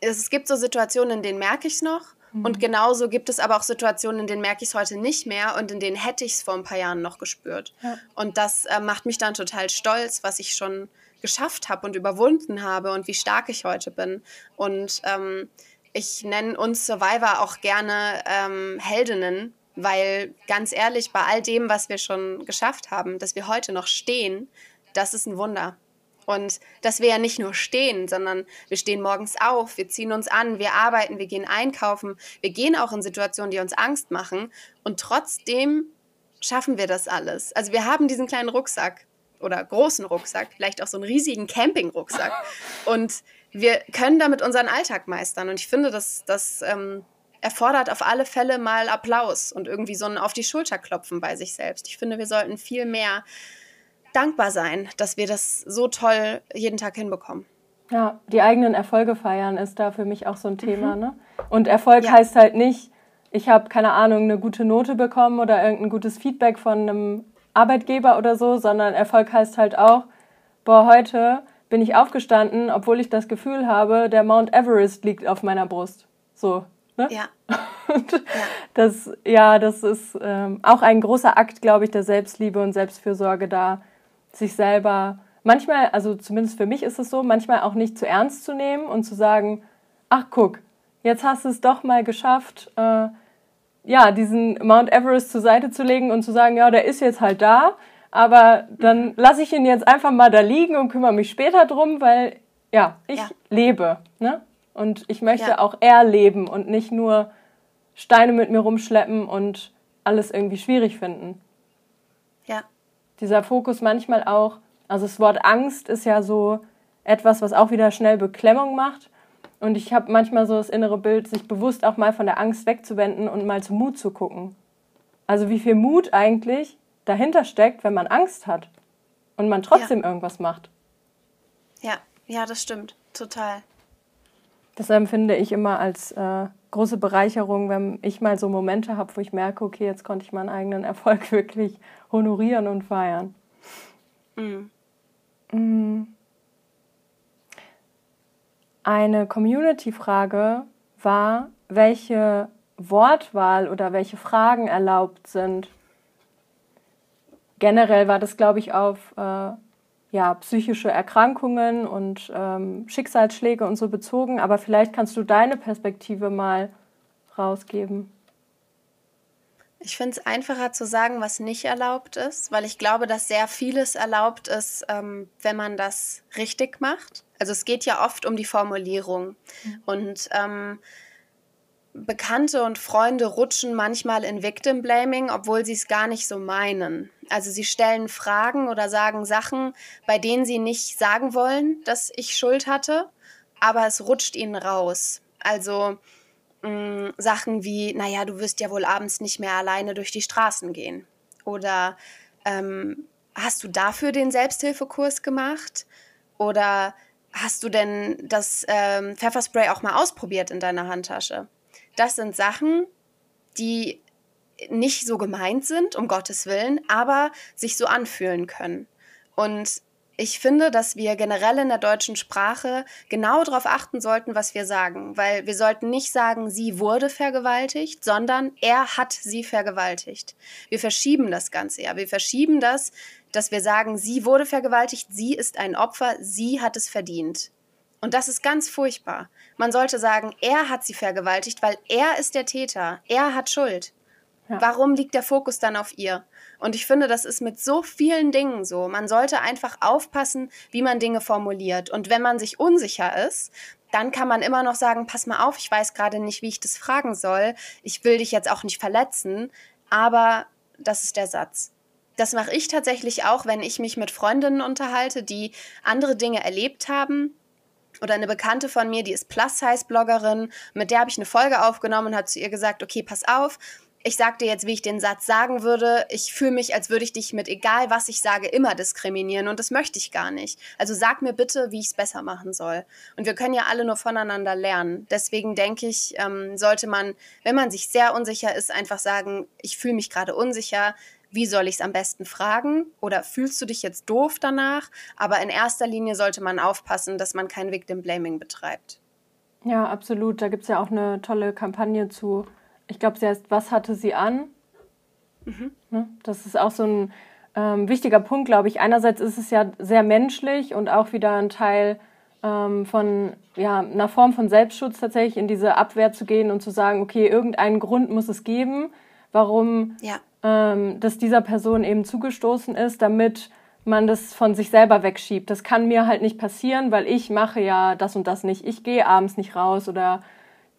es gibt so Situationen, in denen merke ich es noch. Mhm. Und genauso gibt es aber auch Situationen, in denen merke ich es heute nicht mehr und in denen hätte ich es vor ein paar Jahren noch gespürt. Ja. Und das äh, macht mich dann total stolz, was ich schon geschafft habe und überwunden habe und wie stark ich heute bin. Und ähm, ich nenne uns Survivor auch gerne ähm, Heldinnen, weil ganz ehrlich, bei all dem, was wir schon geschafft haben, dass wir heute noch stehen, das ist ein Wunder. Und dass wir ja nicht nur stehen, sondern wir stehen morgens auf, wir ziehen uns an, wir arbeiten, wir gehen einkaufen, wir gehen auch in Situationen, die uns Angst machen. Und trotzdem schaffen wir das alles. Also wir haben diesen kleinen Rucksack oder großen Rucksack, vielleicht auch so einen riesigen Campingrucksack. Und wir können damit unseren Alltag meistern. Und ich finde, das, das ähm, erfordert auf alle Fälle mal Applaus und irgendwie so ein auf die Schulter klopfen bei sich selbst. Ich finde, wir sollten viel mehr dankbar sein, dass wir das so toll jeden Tag hinbekommen. Ja, die eigenen Erfolge feiern ist da für mich auch so ein Thema. Mhm. Ne? Und Erfolg ja. heißt halt nicht, ich habe keine Ahnung, eine gute Note bekommen oder irgendein gutes Feedback von einem Arbeitgeber oder so, sondern Erfolg heißt halt auch, boah, heute bin ich aufgestanden, obwohl ich das Gefühl habe, der Mount Everest liegt auf meiner Brust. So. Ne? Ja. ja. Das, ja, das ist ähm, auch ein großer Akt, glaube ich, der Selbstliebe und Selbstfürsorge da, sich selber manchmal, also zumindest für mich ist es so, manchmal auch nicht zu ernst zu nehmen und zu sagen, ach guck, jetzt hast du es doch mal geschafft, äh, ja, diesen Mount Everest zur Seite zu legen und zu sagen, ja, der ist jetzt halt da, aber dann lasse ich ihn jetzt einfach mal da liegen und kümmere mich später drum, weil ja, ich ja. lebe, ne? Und ich möchte ja. auch erleben und nicht nur Steine mit mir rumschleppen und alles irgendwie schwierig finden. Ja dieser Fokus manchmal auch, also das Wort Angst ist ja so etwas, was auch wieder schnell Beklemmung macht. Und ich habe manchmal so das innere Bild, sich bewusst auch mal von der Angst wegzuwenden und mal zum Mut zu gucken. Also wie viel Mut eigentlich dahinter steckt, wenn man Angst hat und man trotzdem ja. irgendwas macht. Ja, ja, das stimmt, total. Das empfinde ich immer als äh, große Bereicherung, wenn ich mal so Momente habe, wo ich merke, okay, jetzt konnte ich meinen eigenen Erfolg wirklich honorieren und feiern. Mhm. Mm. Eine Community-Frage war, welche Wortwahl oder welche Fragen erlaubt sind. Generell war das, glaube ich, auf äh, ja, psychische Erkrankungen und ähm, Schicksalsschläge und so bezogen, aber vielleicht kannst du deine Perspektive mal rausgeben. Ich finde es einfacher zu sagen, was nicht erlaubt ist, weil ich glaube, dass sehr vieles erlaubt ist, ähm, wenn man das richtig macht. Also es geht ja oft um die Formulierung. Mhm. Und ähm, Bekannte und Freunde rutschen manchmal in Victim Blaming, obwohl sie es gar nicht so meinen. Also sie stellen Fragen oder sagen Sachen, bei denen sie nicht sagen wollen, dass ich Schuld hatte, aber es rutscht ihnen raus. Also mh, mm, Sachen wie, naja, du wirst ja wohl abends nicht mehr alleine durch die Straßen gehen. Oder ähm, hast du dafür den Selbsthilfekurs gemacht? Oder hast du denn das ähm, Pfefferspray auch mal ausprobiert in deiner Handtasche? Das sind Sachen, die nicht so gemeint sind, um Gottes Willen, aber sich so anfühlen können. Und ich finde, dass wir generell in der deutschen Sprache genau darauf achten sollten, was wir sagen, weil wir sollten nicht sagen, sie wurde vergewaltigt, sondern er hat sie vergewaltigt. Wir verschieben das Ganze ja. Wir verschieben das dass wir sagen, sie wurde vergewaltigt, sie ist ein Opfer, sie hat es verdient. Und das ist ganz furchtbar. Man sollte sagen, er hat sie vergewaltigt, weil er ist der Täter, er hat Schuld. Ja. Warum liegt der Fokus dann auf ihr? Und ich finde, das ist mit so vielen Dingen so. Man sollte einfach aufpassen, wie man Dinge formuliert. Und wenn man sich unsicher ist, dann kann man immer noch sagen, pass mal auf, ich weiß gerade nicht, wie ich das fragen soll. Ich will dich jetzt auch nicht verletzen, aber das ist der Satz. Das mache ich tatsächlich auch, wenn ich mich mit Freundinnen unterhalte, die andere Dinge erlebt haben. Oder eine Bekannte von mir, die ist Plus-Size-Bloggerin, mit der habe ich eine Folge aufgenommen und habe zu ihr gesagt, okay, pass auf, ich sag dir jetzt, wie ich den Satz sagen würde. Ich fühle mich, als würde ich dich mit egal was ich sage immer diskriminieren und das möchte ich gar nicht. Also sag mir bitte, wie ich es besser machen soll. Und wir können ja alle nur voneinander lernen. Deswegen denke ich, ähm, sollte man, wenn man sich sehr unsicher ist, einfach sagen, ich fühle mich gerade unsicher. Wie soll ich es am besten fragen? Oder fühlst du dich jetzt doof danach? Aber in erster Linie sollte man aufpassen, dass man kein Victim Blaming betreibt. Ja, absolut. Da gibt es ja auch eine tolle Kampagne zu ich glaube, sie heißt Was hatte sie an? Mhm. Ne? Das ist auch so ein ähm, wichtiger Punkt, glaube ich. Einerseits ist es ja sehr menschlich und auch wieder ein Teil ähm, von ja, einer Form von Selbstschutz tatsächlich in diese Abwehr zu gehen und zu sagen, okay, irgendeinen Grund muss es geben, warum ja. ähm, das dieser Person eben zugestoßen ist, damit man das von sich selber wegschiebt. Das kann mir halt nicht passieren, weil ich mache ja das und das nicht. Ich gehe abends nicht raus oder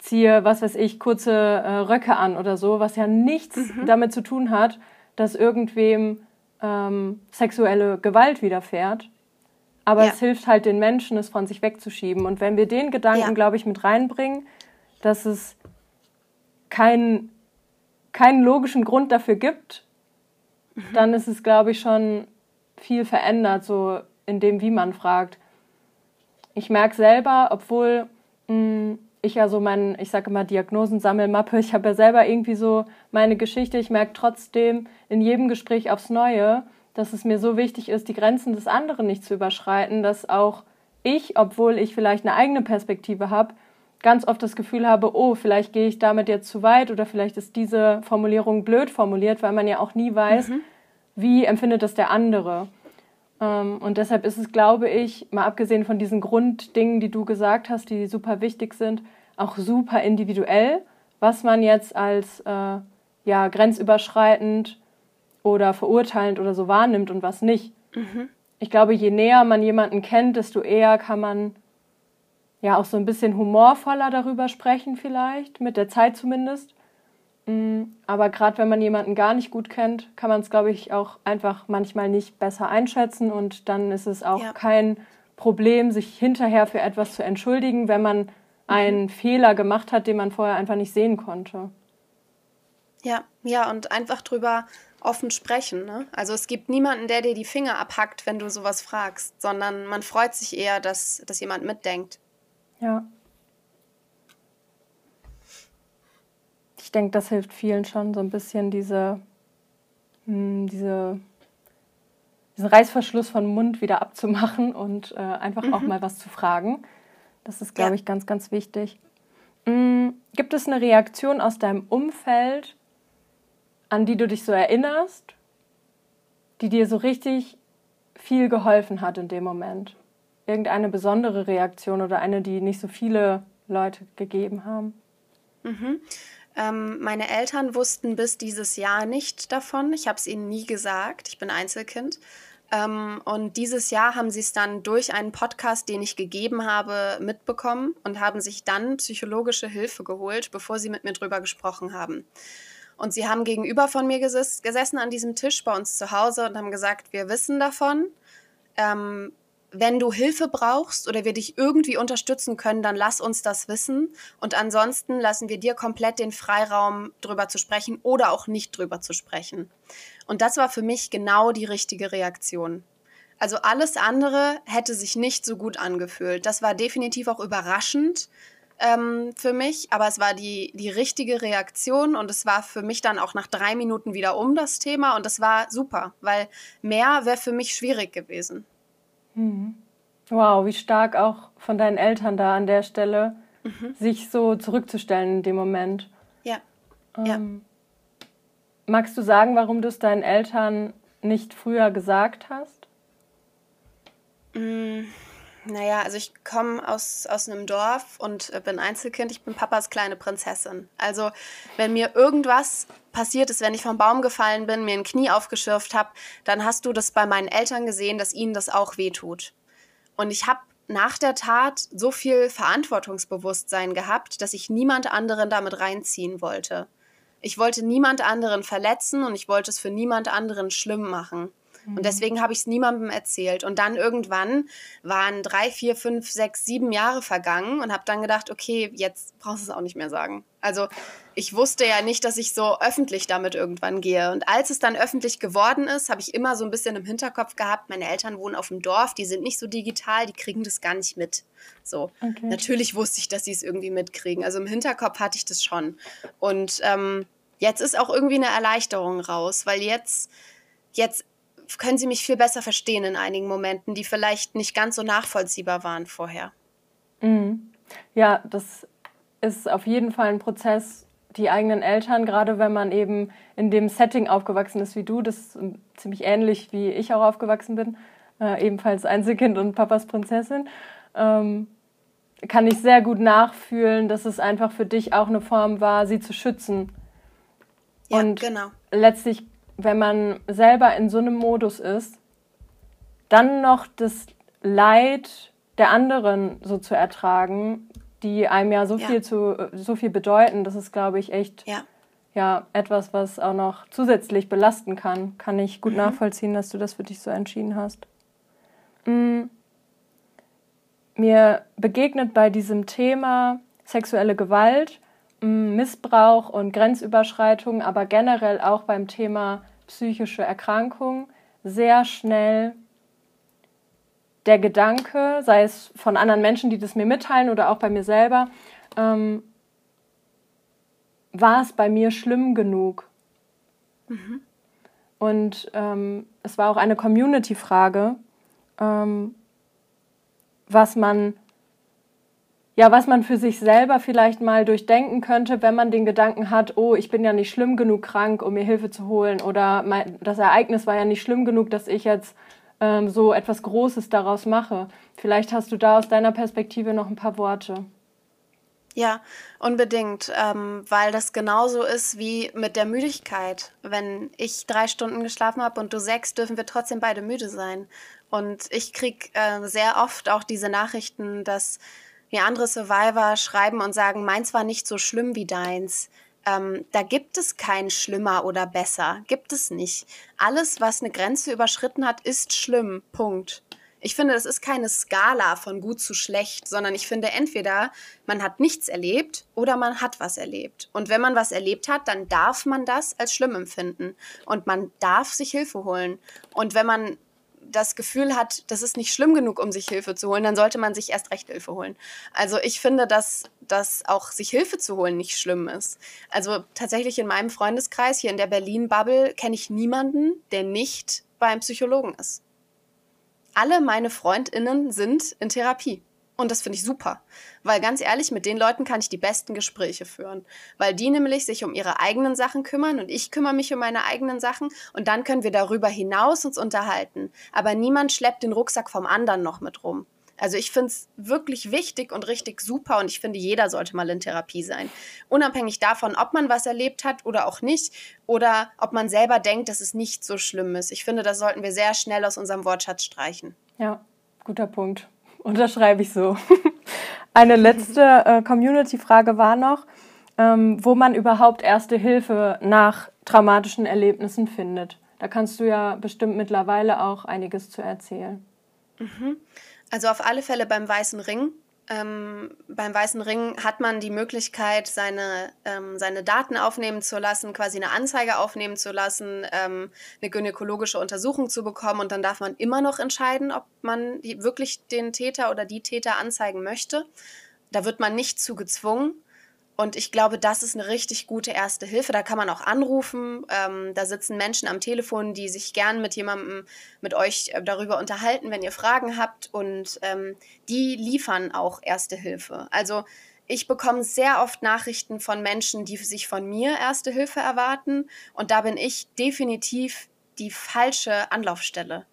ziehe, was weiß ich, kurze äh, Röcke an oder so, was ja nichts mhm. damit zu tun hat, dass irgendwem ähm, sexuelle Gewalt widerfährt. Aber ja. es hilft halt den Menschen, es von sich wegzuschieben. Und wenn wir den Gedanken, ja. glaube ich, mit reinbringen, dass es keinen keinen logischen Grund dafür gibt, mhm. dann ist es, glaube ich, schon viel verändert, so in dem, wie man fragt. Ich merke selber, obwohl mh, mm, ich ja so mein, ich sage immer Diagnosensammelmappe, ich habe ja selber irgendwie so meine Geschichte. Ich merke trotzdem in jedem Gespräch aufs Neue, dass es mir so wichtig ist, die Grenzen des anderen nicht zu überschreiten, dass auch ich, obwohl ich vielleicht eine eigene Perspektive habe, ganz oft das Gefühl habe, oh, vielleicht gehe ich damit jetzt zu weit oder vielleicht ist diese Formulierung blöd formuliert, weil man ja auch nie weiß, mhm. wie empfindet das der andere. Ähm, und deshalb ist es, glaube ich, mal abgesehen von diesen Grunddingen, die du gesagt hast, die super wichtig sind, auch super individuell, was man jetzt als äh, ja, grenzüberschreitend oder verurteilend oder so wahrnimmt und was nicht. Mhm. Ich glaube, je näher man jemanden kennt, desto eher kann man ja auch so ein bisschen humorvoller darüber sprechen, vielleicht, mit der Zeit zumindest. Mm, aber gerade wenn man jemanden gar nicht gut kennt, kann man es, glaube ich, auch einfach manchmal nicht besser einschätzen und dann ist es auch ja. kein Problem, sich hinterher für etwas zu entschuldigen, wenn man einen mhm. Fehler gemacht hat, den man vorher einfach nicht sehen konnte. Ja, ja, und einfach drüber offen sprechen. Ne? Also es gibt niemanden, der dir die Finger abhackt, wenn du sowas fragst, sondern man freut sich eher, dass, dass jemand mitdenkt. Ja. Denke, das hilft vielen schon, so ein bisschen diese, mh, hm, diese, diesen Reißverschluss vom Mund wieder abzumachen und äh, einfach mhm. auch mal was zu fragen. Das ist, glaube ja. ich, ganz, ganz wichtig. Mhm. Gibt es eine Reaktion aus deinem Umfeld, an die du dich so erinnerst, die dir so richtig viel geholfen hat in dem Moment? Irgendeine besondere Reaktion oder eine, die nicht so viele Leute gegeben haben? Mhm. Ähm, meine Eltern wussten bis dieses Jahr nicht davon. Ich habe es ihnen nie gesagt. Ich bin Einzelkind. Ähm, und dieses Jahr haben sie es dann durch einen Podcast, den ich gegeben habe, mitbekommen und haben sich dann psychologische Hilfe geholt, bevor sie mit mir drüber gesprochen haben. Und sie haben gegenüber von mir geses gesessen an diesem Tisch bei uns zu Hause und haben gesagt, wir wissen davon. Ähm, wenn du Hilfe brauchst oder wir dich irgendwie unterstützen können, dann lass uns das wissen. Und ansonsten lassen wir dir komplett den Freiraum, drüber zu sprechen oder auch nicht drüber zu sprechen. Und das war für mich genau die richtige Reaktion. Also alles andere hätte sich nicht so gut angefühlt. Das war definitiv auch überraschend ähm, für mich, aber es war die, die richtige Reaktion und es war für mich dann auch nach drei Minuten wieder um das Thema und das war super, weil mehr wäre für mich schwierig gewesen. Mhm. Wow, wie stark auch von deinen Eltern da an der Stelle, mhm. sich so zurückzustellen in dem Moment. Ja. Ähm, ja. Magst du sagen, warum du es deinen Eltern nicht früher gesagt hast? Mm, naja, also ich komme aus, aus einem Dorf und äh, bin Einzelkind. Ich bin Papas kleine Prinzessin. Also wenn mir irgendwas passiert ist, wenn ich vom Baum gefallen bin, mir ein Knie aufgeschürft habe, dann hast du das bei meinen Eltern gesehen, dass ihnen das auch wehtut. Und ich habe nach der Tat so viel Verantwortungsbewusstsein gehabt, dass ich niemand anderen damit reinziehen wollte. Ich wollte niemand anderen verletzen und ich wollte es für niemand anderen schlimm machen. Und mhm. deswegen habe ich es niemandem erzählt. Und dann irgendwann waren drei, vier, fünf, sechs, sieben Jahre vergangen und habe dann gedacht, okay, jetzt brauchst du es auch nicht mehr sagen. Also ich wusste ja nicht, dass ich so öffentlich damit irgendwann gehe. Und als es dann öffentlich geworden ist, habe ich immer so ein bisschen im Hinterkopf gehabt, meine Eltern wohnen auf dem Dorf, die sind nicht so digital, die kriegen das gar nicht mit. So. Okay. Natürlich wusste ich, dass sie es irgendwie mitkriegen. Also im Hinterkopf hatte ich das schon. Und ähm, jetzt ist auch irgendwie eine Erleichterung raus, weil jetzt, jetzt können sie mich viel besser verstehen in einigen Momenten, die vielleicht nicht ganz so nachvollziehbar waren vorher. Mhm. Ja, das ist auf jeden Fall ein Prozess, die eigenen Eltern, gerade wenn man eben in dem Setting aufgewachsen ist wie du, das ist ziemlich ähnlich wie ich auch aufgewachsen bin, äh, ebenfalls Einzelkind und Papas Prinzessin, ähm, kann ich sehr gut nachfühlen, dass es einfach für dich auch eine Form war, sie zu schützen. Ja, und genau. letztlich wenn man selber in so einem Modus ist, dann noch das Leid der anderen so zu ertragen, die einem ja so ja. viel zu so viel bedeuten, das ist glaube ich echt ja. ja. etwas, was auch noch zusätzlich belasten kann. Kann ich gut mhm. nachvollziehen, dass du das für dich so entschieden hast. Mhm. Mir begegnet bei diesem Thema sexuelle Gewalt Missbrauch und Grenzüberschreitung, aber generell auch beim Thema psychische Erkrankung sehr schnell der Gedanke, sei es von anderen Menschen, die das mir mitteilen oder auch bei mir selber, ähm, war es bei mir schlimm genug? Mhm. Und ähm, es war auch eine Community-Frage, ähm, was man ja, was man für sich selber vielleicht mal durchdenken könnte, wenn man den Gedanken hat, oh, ich bin ja nicht schlimm genug krank, um mir Hilfe zu holen oder mein, das Ereignis war ja nicht schlimm genug, dass ich jetzt ähm, so etwas Großes daraus mache. Vielleicht hast du da aus deiner Perspektive noch ein paar Worte. Ja, unbedingt, ähm, weil das genauso ist wie mit der Müdigkeit. Wenn ich drei Stunden geschlafen habe und du sechs, dürfen wir trotzdem beide müde sein. Und ich kriege äh, sehr oft auch diese Nachrichten, dass mir andere Survivor schreiben und sagen, meins war nicht so schlimm wie deins. Ähm, da gibt es kein schlimmer oder besser. Gibt es nicht. Alles, was eine Grenze überschritten hat, ist schlimm. Punkt. Ich finde, das ist keine Skala von gut zu schlecht, sondern ich finde entweder man hat nichts erlebt oder man hat was erlebt. Und wenn man was erlebt hat, dann darf man das als schlimm empfinden und man darf sich Hilfe holen. Und wenn man das Gefühl hat, das ist nicht schlimm genug, um sich Hilfe zu holen, dann sollte man sich erst recht Hilfe holen. Also ich finde, dass, dass auch sich Hilfe zu holen nicht schlimm ist. Also tatsächlich in meinem Freundeskreis, hier in der Berlin-Bubble, kenne ich niemanden, der nicht beim Psychologen ist. Alle meine Freundinnen sind in Therapie. Und das finde ich super, weil ganz ehrlich, mit den Leuten kann ich die besten Gespräche führen, weil die nämlich sich um ihre eigenen Sachen kümmern und ich kümmere mich um meine eigenen Sachen und dann können wir darüber hinaus uns unterhalten. Aber niemand schleppt den Rucksack vom anderen noch mit rum. Also ich finde es wirklich wichtig und richtig super und ich finde, jeder sollte mal in Therapie sein. Unabhängig davon, ob man was erlebt hat oder auch nicht oder ob man selber denkt, dass es nicht so schlimm ist. Ich finde, das sollten wir sehr schnell aus unserem Wortschatz streichen. Ja, guter Punkt. Unterschreibe ich so. Eine letzte äh, Community-Frage war noch, ähm, wo man überhaupt erste Hilfe nach traumatischen Erlebnissen findet. Da kannst du ja bestimmt mittlerweile auch einiges zu erzählen. Mhm. Also auf alle Fälle beim Weißen Ring ähm, beim Weißen Ring hat man die Möglichkeit, seine, ähm, seine Daten aufnehmen zu lassen, quasi eine Anzeige aufnehmen zu lassen, ähm, eine gynäkologische Untersuchung zu bekommen und dann darf man immer noch entscheiden, ob man die, wirklich den Täter oder die Täter anzeigen möchte. Da wird man nicht zu gezwungen. Und ich glaube, das ist eine richtig gute erste Hilfe. Da kann man auch anrufen. Ähm, da sitzen Menschen am Telefon, die sich gern mit jemandem, mit euch äh, darüber unterhalten, wenn ihr Fragen habt. Und ähm, die liefern auch erste Hilfe. Also ich bekomme sehr oft Nachrichten von Menschen, die sich von mir erste Hilfe erwarten. Und da bin ich definitiv die falsche Anlaufstelle,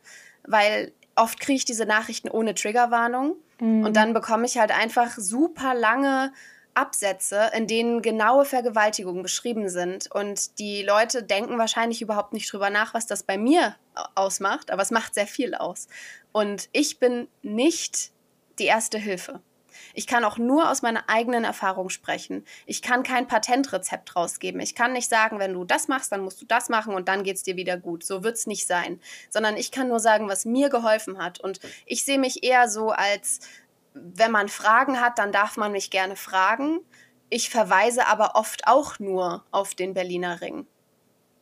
weil oft kriege ich diese Nachrichten ohne Triggerwarnung mhm. und dann bekomme ich halt einfach super lange Absätze, in denen genaue Vergewaltigungen beschrieben sind. Und die Leute denken wahrscheinlich überhaupt nicht drüber nach, was das bei mir ausmacht, aber es macht sehr viel aus. Und ich bin nicht die erste Hilfe. Ich kann auch nur aus meiner eigenen Erfahrung sprechen. Ich kann kein Patentrezept rausgeben. Ich kann nicht sagen, wenn du das machst, dann musst du das machen und dann geht es dir wieder gut. So wird es nicht sein. Sondern ich kann nur sagen, was mir geholfen hat. Und ich sehe mich eher so als wenn man Fragen hat, dann darf man mich gerne fragen. Ich verweise aber oft auch nur auf den Berliner Ring.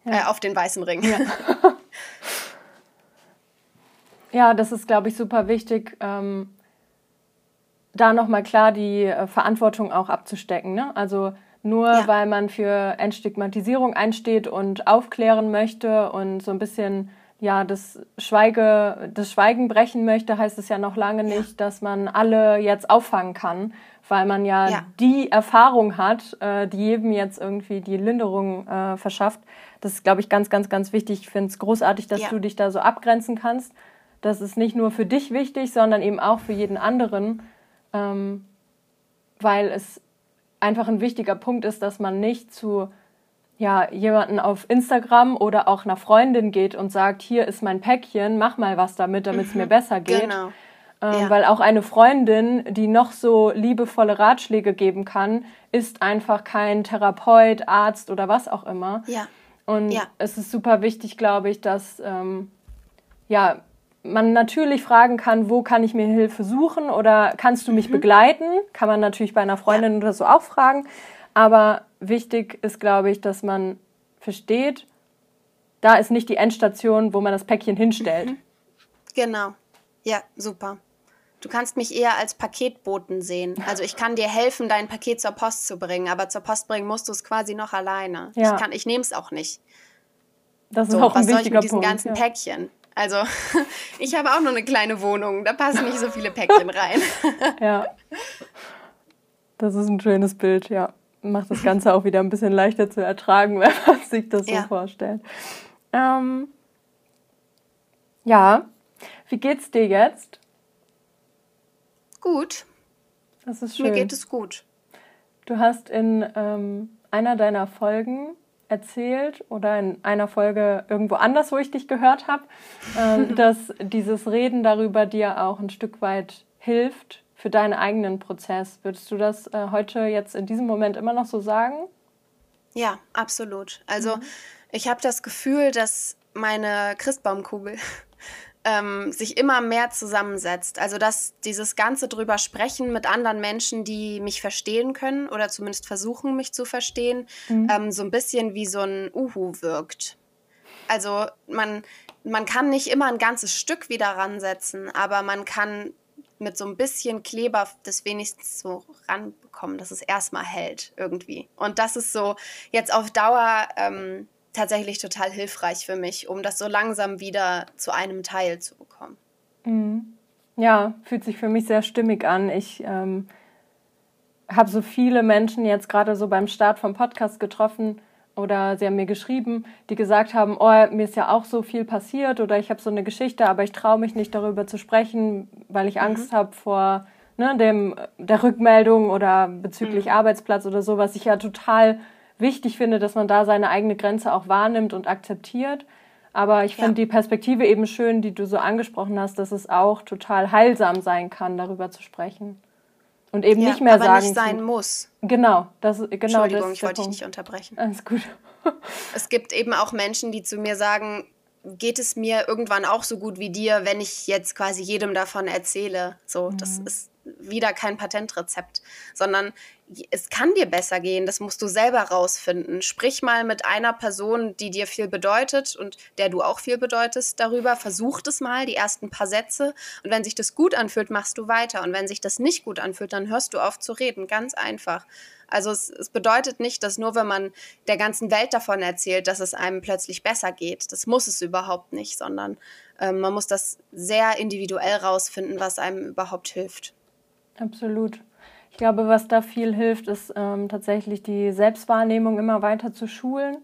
Ja. Äh, auf den weißen Ring. Ja, ja das ist, glaube ich, super wichtig, ähm, da nochmal klar die äh, Verantwortung auch abzustecken. Ne? Also nur ja. weil man für Entstigmatisierung einsteht und aufklären möchte und so ein bisschen ja, das, Schweige, das Schweigen brechen möchte, heißt es ja noch lange nicht, ja. dass man alle jetzt auffangen kann, weil man ja, ja. die Erfahrung hat, äh, die jedem jetzt irgendwie die Linderung äh, verschafft. Das ist, glaube ich, ganz, ganz, ganz wichtig. Ich finde es großartig, dass ja. du dich da so abgrenzen kannst. Das ist nicht nur für dich wichtig, sondern eben auch für jeden anderen, ähm, weil es einfach ein wichtiger Punkt ist, dass man nicht zu ja, jemanden auf Instagram oder auch einer Freundin geht und sagt, hier ist mein Päckchen, mach mal was damit, damit es mhm, mir besser geht. Genau. Ähm, ja. Weil auch eine Freundin, die noch so liebevolle Ratschläge geben kann, ist einfach kein Therapeut, Arzt oder was auch immer. Ja. Und ja. es ist super wichtig, glaube ich, dass ähm, ja, man natürlich fragen kann, wo kann ich mir Hilfe suchen oder kannst du mich mhm. begleiten? Kann man natürlich bei einer Freundin ja. oder so auch fragen. Aber wichtig ist, glaube ich, dass man versteht, da ist nicht die Endstation, wo man das Päckchen hinstellt. Mhm. Genau. Ja, super. Du kannst mich eher als Paketboten sehen. Also ich kann dir helfen, dein Paket zur Post zu bringen, aber zur Post bringen musst du es quasi noch alleine. Ja. Ich, ich nehme es auch nicht. Das ist so, auch ein was soll ich mit diesen Punkt, ganzen ja. Päckchen? Also ich habe auch nur eine kleine Wohnung, da passen nicht so viele Päckchen rein. ja. Das ist ein schönes Bild, ja macht das Ganze auch wieder ein bisschen leichter zu ertragen, wenn man sich das ja. so vorstellt. Ähm, ja, wie geht's dir jetzt? Gut. Das ist schön. Mir geht es gut. Du hast in ähm, einer deiner Folgen erzählt oder in einer Folge irgendwo anders, wo ich dich gehört habe, ähm, dass dieses Reden darüber dir auch ein Stück weit hilft, für deinen eigenen Prozess. Würdest du das äh, heute jetzt in diesem Moment immer noch so sagen? Ja, absolut. Also mhm. ich habe das Gefühl, dass meine Christbaumkugel ähm, sich immer mehr zusammensetzt. Also dass dieses ganze drüber sprechen mit anderen Menschen, die mich verstehen können oder zumindest versuchen, mich zu verstehen, mhm. ähm, so ein bisschen wie so ein Uhu wirkt. Also man, man kann nicht immer ein ganzes Stück wieder ransetzen, aber man kann mit so ein bisschen Kleber das wenigstens so ranbekommen, dass es erstmal hält irgendwie. Und das ist so jetzt auf Dauer ähm, tatsächlich total hilfreich für mich, um das so langsam wieder zu einem Teil zu bekommen. Mhm. Ja, fühlt sich für mich sehr stimmig an. Ich ähm, habe so viele Menschen jetzt gerade so beim Start vom Podcast getroffen, oder sie haben mir geschrieben, die gesagt haben, oh, mir ist ja auch so viel passiert oder ich habe so eine Geschichte, aber ich traue mich nicht darüber zu sprechen, weil ich mhm. Angst habe vor ne, dem, der Rückmeldung oder bezüglich mhm. Arbeitsplatz oder so, was ich ja total wichtig finde, dass man da seine eigene Grenze auch wahrnimmt und akzeptiert. Aber ich finde ja. die Perspektive eben schön, die du so angesprochen hast, dass es auch total heilsam sein kann, darüber zu sprechen. Und eben ja, nicht mehr aber sagen. nicht sein muss. Genau, das genau Entschuldigung, das ich wollte dich nicht unterbrechen. Alles gut. es gibt eben auch Menschen, die zu mir sagen, geht es mir irgendwann auch so gut wie dir, wenn ich jetzt quasi jedem davon erzähle. So, mhm. das ist wieder kein Patentrezept, sondern es kann dir besser gehen, das musst du selber rausfinden. Sprich mal mit einer Person, die dir viel bedeutet und der du auch viel bedeutest darüber. Versuch es mal, die ersten paar Sätze. Und wenn sich das gut anfühlt, machst du weiter. Und wenn sich das nicht gut anfühlt, dann hörst du auf zu reden. Ganz einfach. Also es, es bedeutet nicht, dass nur wenn man der ganzen Welt davon erzählt, dass es einem plötzlich besser geht. Das muss es überhaupt nicht, sondern ähm, man muss das sehr individuell rausfinden, was einem überhaupt hilft. Absolut. Ich glaube, was da viel hilft, ist ähm, tatsächlich die Selbstwahrnehmung immer weiter zu schulen,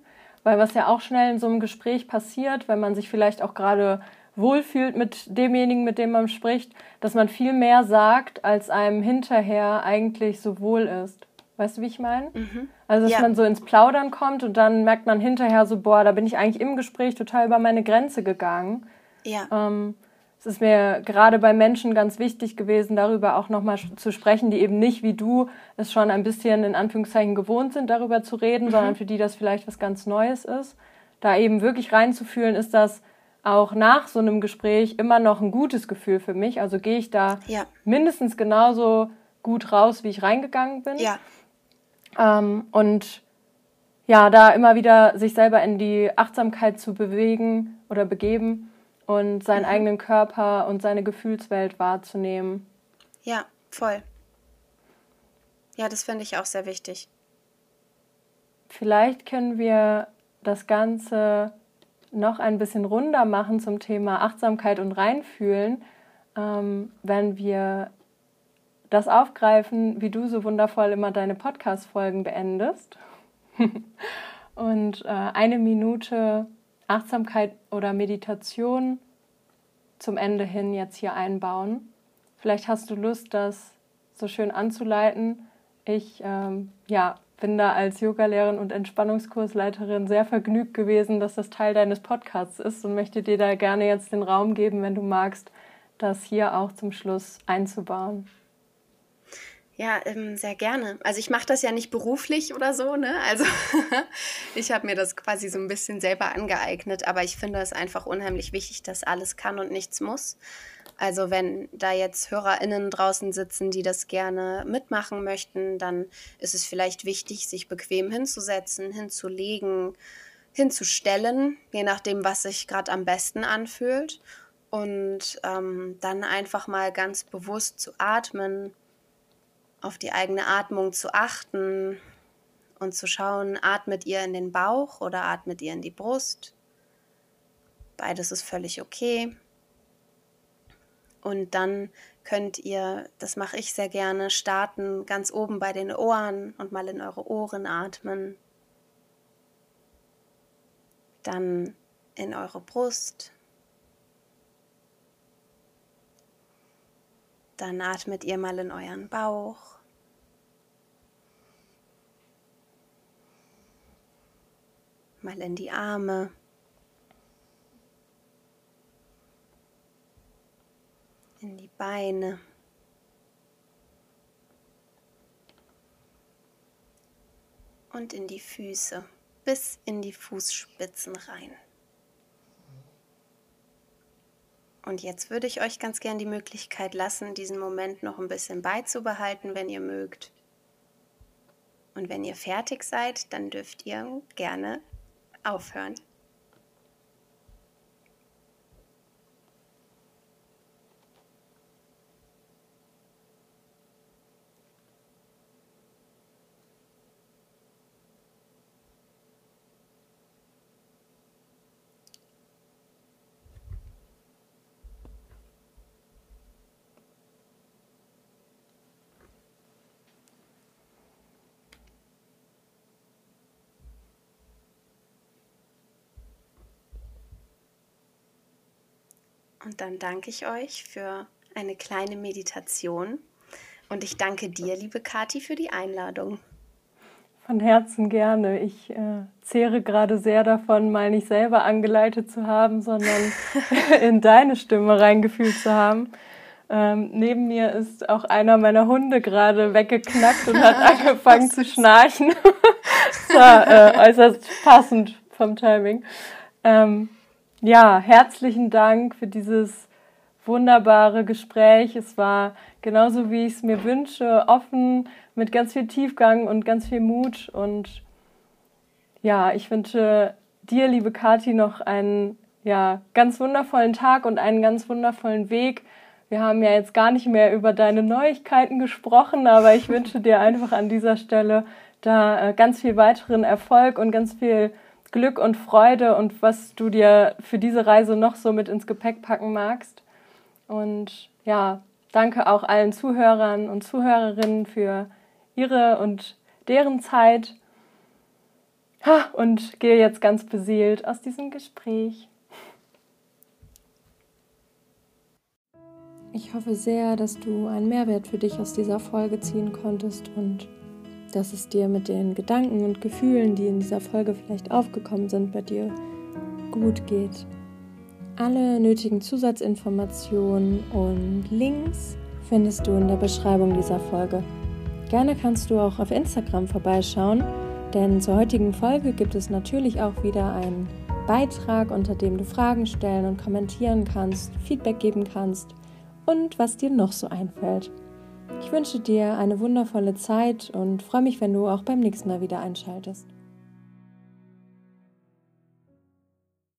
weil was ja auch schnell in so einem Gespräch passiert, wenn man sich vielleicht auch gerade wohlfühlt mit demjenigen, mit dem man spricht, dass man viel mehr sagt, als einem hinterher eigentlich so wohl ist. Weißt du, wie ich meine? Mhm. Also, dass ja. man so ins Plaudern kommt und dann merkt man hinterher so, boah, da bin ich eigentlich im Gespräch total über meine Grenze gegangen. Ja. Ähm, es ist mir gerade bei Menschen ganz wichtig gewesen, darüber auch nochmal zu sprechen, die eben nicht wie du es schon ein bisschen in Anführungszeichen gewohnt sind, darüber zu reden, mhm. sondern für die das vielleicht was ganz Neues ist. Da eben wirklich reinzufühlen, ist das auch nach so einem Gespräch immer noch ein gutes Gefühl für mich. Also gehe ich da ja. mindestens genauso gut raus, wie ich reingegangen bin. Ja. Ähm, und ja, da immer wieder sich selber in die Achtsamkeit zu bewegen oder begeben und seinen mhm. eigenen Körper und seine Gefühlswelt wahrzunehmen. Ja, voll. Ja, das finde ich auch sehr wichtig. Vielleicht können wir das Ganze noch ein bisschen runder machen zum Thema Achtsamkeit und Reinfühlen, ähm, wenn wir das aufgreifen, wie du so wundervoll immer deine Podcast-Folgen beendest. und äh, eine Minute Achtsamkeit oder Meditation zum Ende hin jetzt hier einbauen. Vielleicht hast du Lust, das so schön anzuleiten. Ich ähm, ja, bin da als Yogalehrerin und Entspannungskursleiterin sehr vergnügt gewesen, dass das Teil deines Podcasts ist und möchte dir da gerne jetzt den Raum geben, wenn du magst, das hier auch zum Schluss einzubauen. Ja, ähm, sehr gerne. Also ich mache das ja nicht beruflich oder so, ne? Also ich habe mir das quasi so ein bisschen selber angeeignet, aber ich finde es einfach unheimlich wichtig, dass alles kann und nichts muss. Also wenn da jetzt HörerInnen draußen sitzen, die das gerne mitmachen möchten, dann ist es vielleicht wichtig, sich bequem hinzusetzen, hinzulegen, hinzustellen, je nachdem, was sich gerade am besten anfühlt. Und ähm, dann einfach mal ganz bewusst zu atmen, auf die eigene Atmung zu achten und zu schauen, atmet ihr in den Bauch oder atmet ihr in die Brust. Beides ist völlig okay. Und dann könnt ihr, das mache ich sehr gerne, starten ganz oben bei den Ohren und mal in eure Ohren atmen. Dann in eure Brust. Dann atmet ihr mal in euren Bauch. mal in die Arme. In die Beine. Und in die Füße bis in die Fußspitzen rein. Und jetzt würde ich euch ganz gern die Möglichkeit lassen, diesen Moment noch ein bisschen beizubehalten, wenn ihr mögt. Und wenn ihr fertig seid, dann dürft ihr gerne aufhören. Und dann danke ich euch für eine kleine Meditation. Und ich danke dir, liebe Kati, für die Einladung. Von Herzen gerne. Ich äh, zehre gerade sehr davon, mal nicht selber angeleitet zu haben, sondern in deine Stimme reingefühlt zu haben. Ähm, neben mir ist auch einer meiner Hunde gerade weggeknackt und hat angefangen zu schnarchen. das war äh, äußerst passend vom Timing. Ähm, ja, herzlichen Dank für dieses wunderbare Gespräch. Es war genauso, wie ich es mir wünsche, offen, mit ganz viel Tiefgang und ganz viel Mut. Und ja, ich wünsche dir, liebe Kathi, noch einen ja, ganz wundervollen Tag und einen ganz wundervollen Weg. Wir haben ja jetzt gar nicht mehr über deine Neuigkeiten gesprochen, aber ich wünsche dir einfach an dieser Stelle da äh, ganz viel weiteren Erfolg und ganz viel Glück und Freude und was du dir für diese Reise noch so mit ins Gepäck packen magst. Und ja, danke auch allen Zuhörern und Zuhörerinnen für ihre und deren Zeit. und gehe jetzt ganz beseelt aus diesem Gespräch. Ich hoffe sehr, dass du einen Mehrwert für dich aus dieser Folge ziehen konntest und dass es dir mit den Gedanken und Gefühlen, die in dieser Folge vielleicht aufgekommen sind, bei dir gut geht. Alle nötigen Zusatzinformationen und Links findest du in der Beschreibung dieser Folge. Gerne kannst du auch auf Instagram vorbeischauen, denn zur heutigen Folge gibt es natürlich auch wieder einen Beitrag, unter dem du Fragen stellen und kommentieren kannst, Feedback geben kannst und was dir noch so einfällt. Ich wünsche dir eine wundervolle Zeit und freue mich, wenn du auch beim nächsten Mal wieder einschaltest.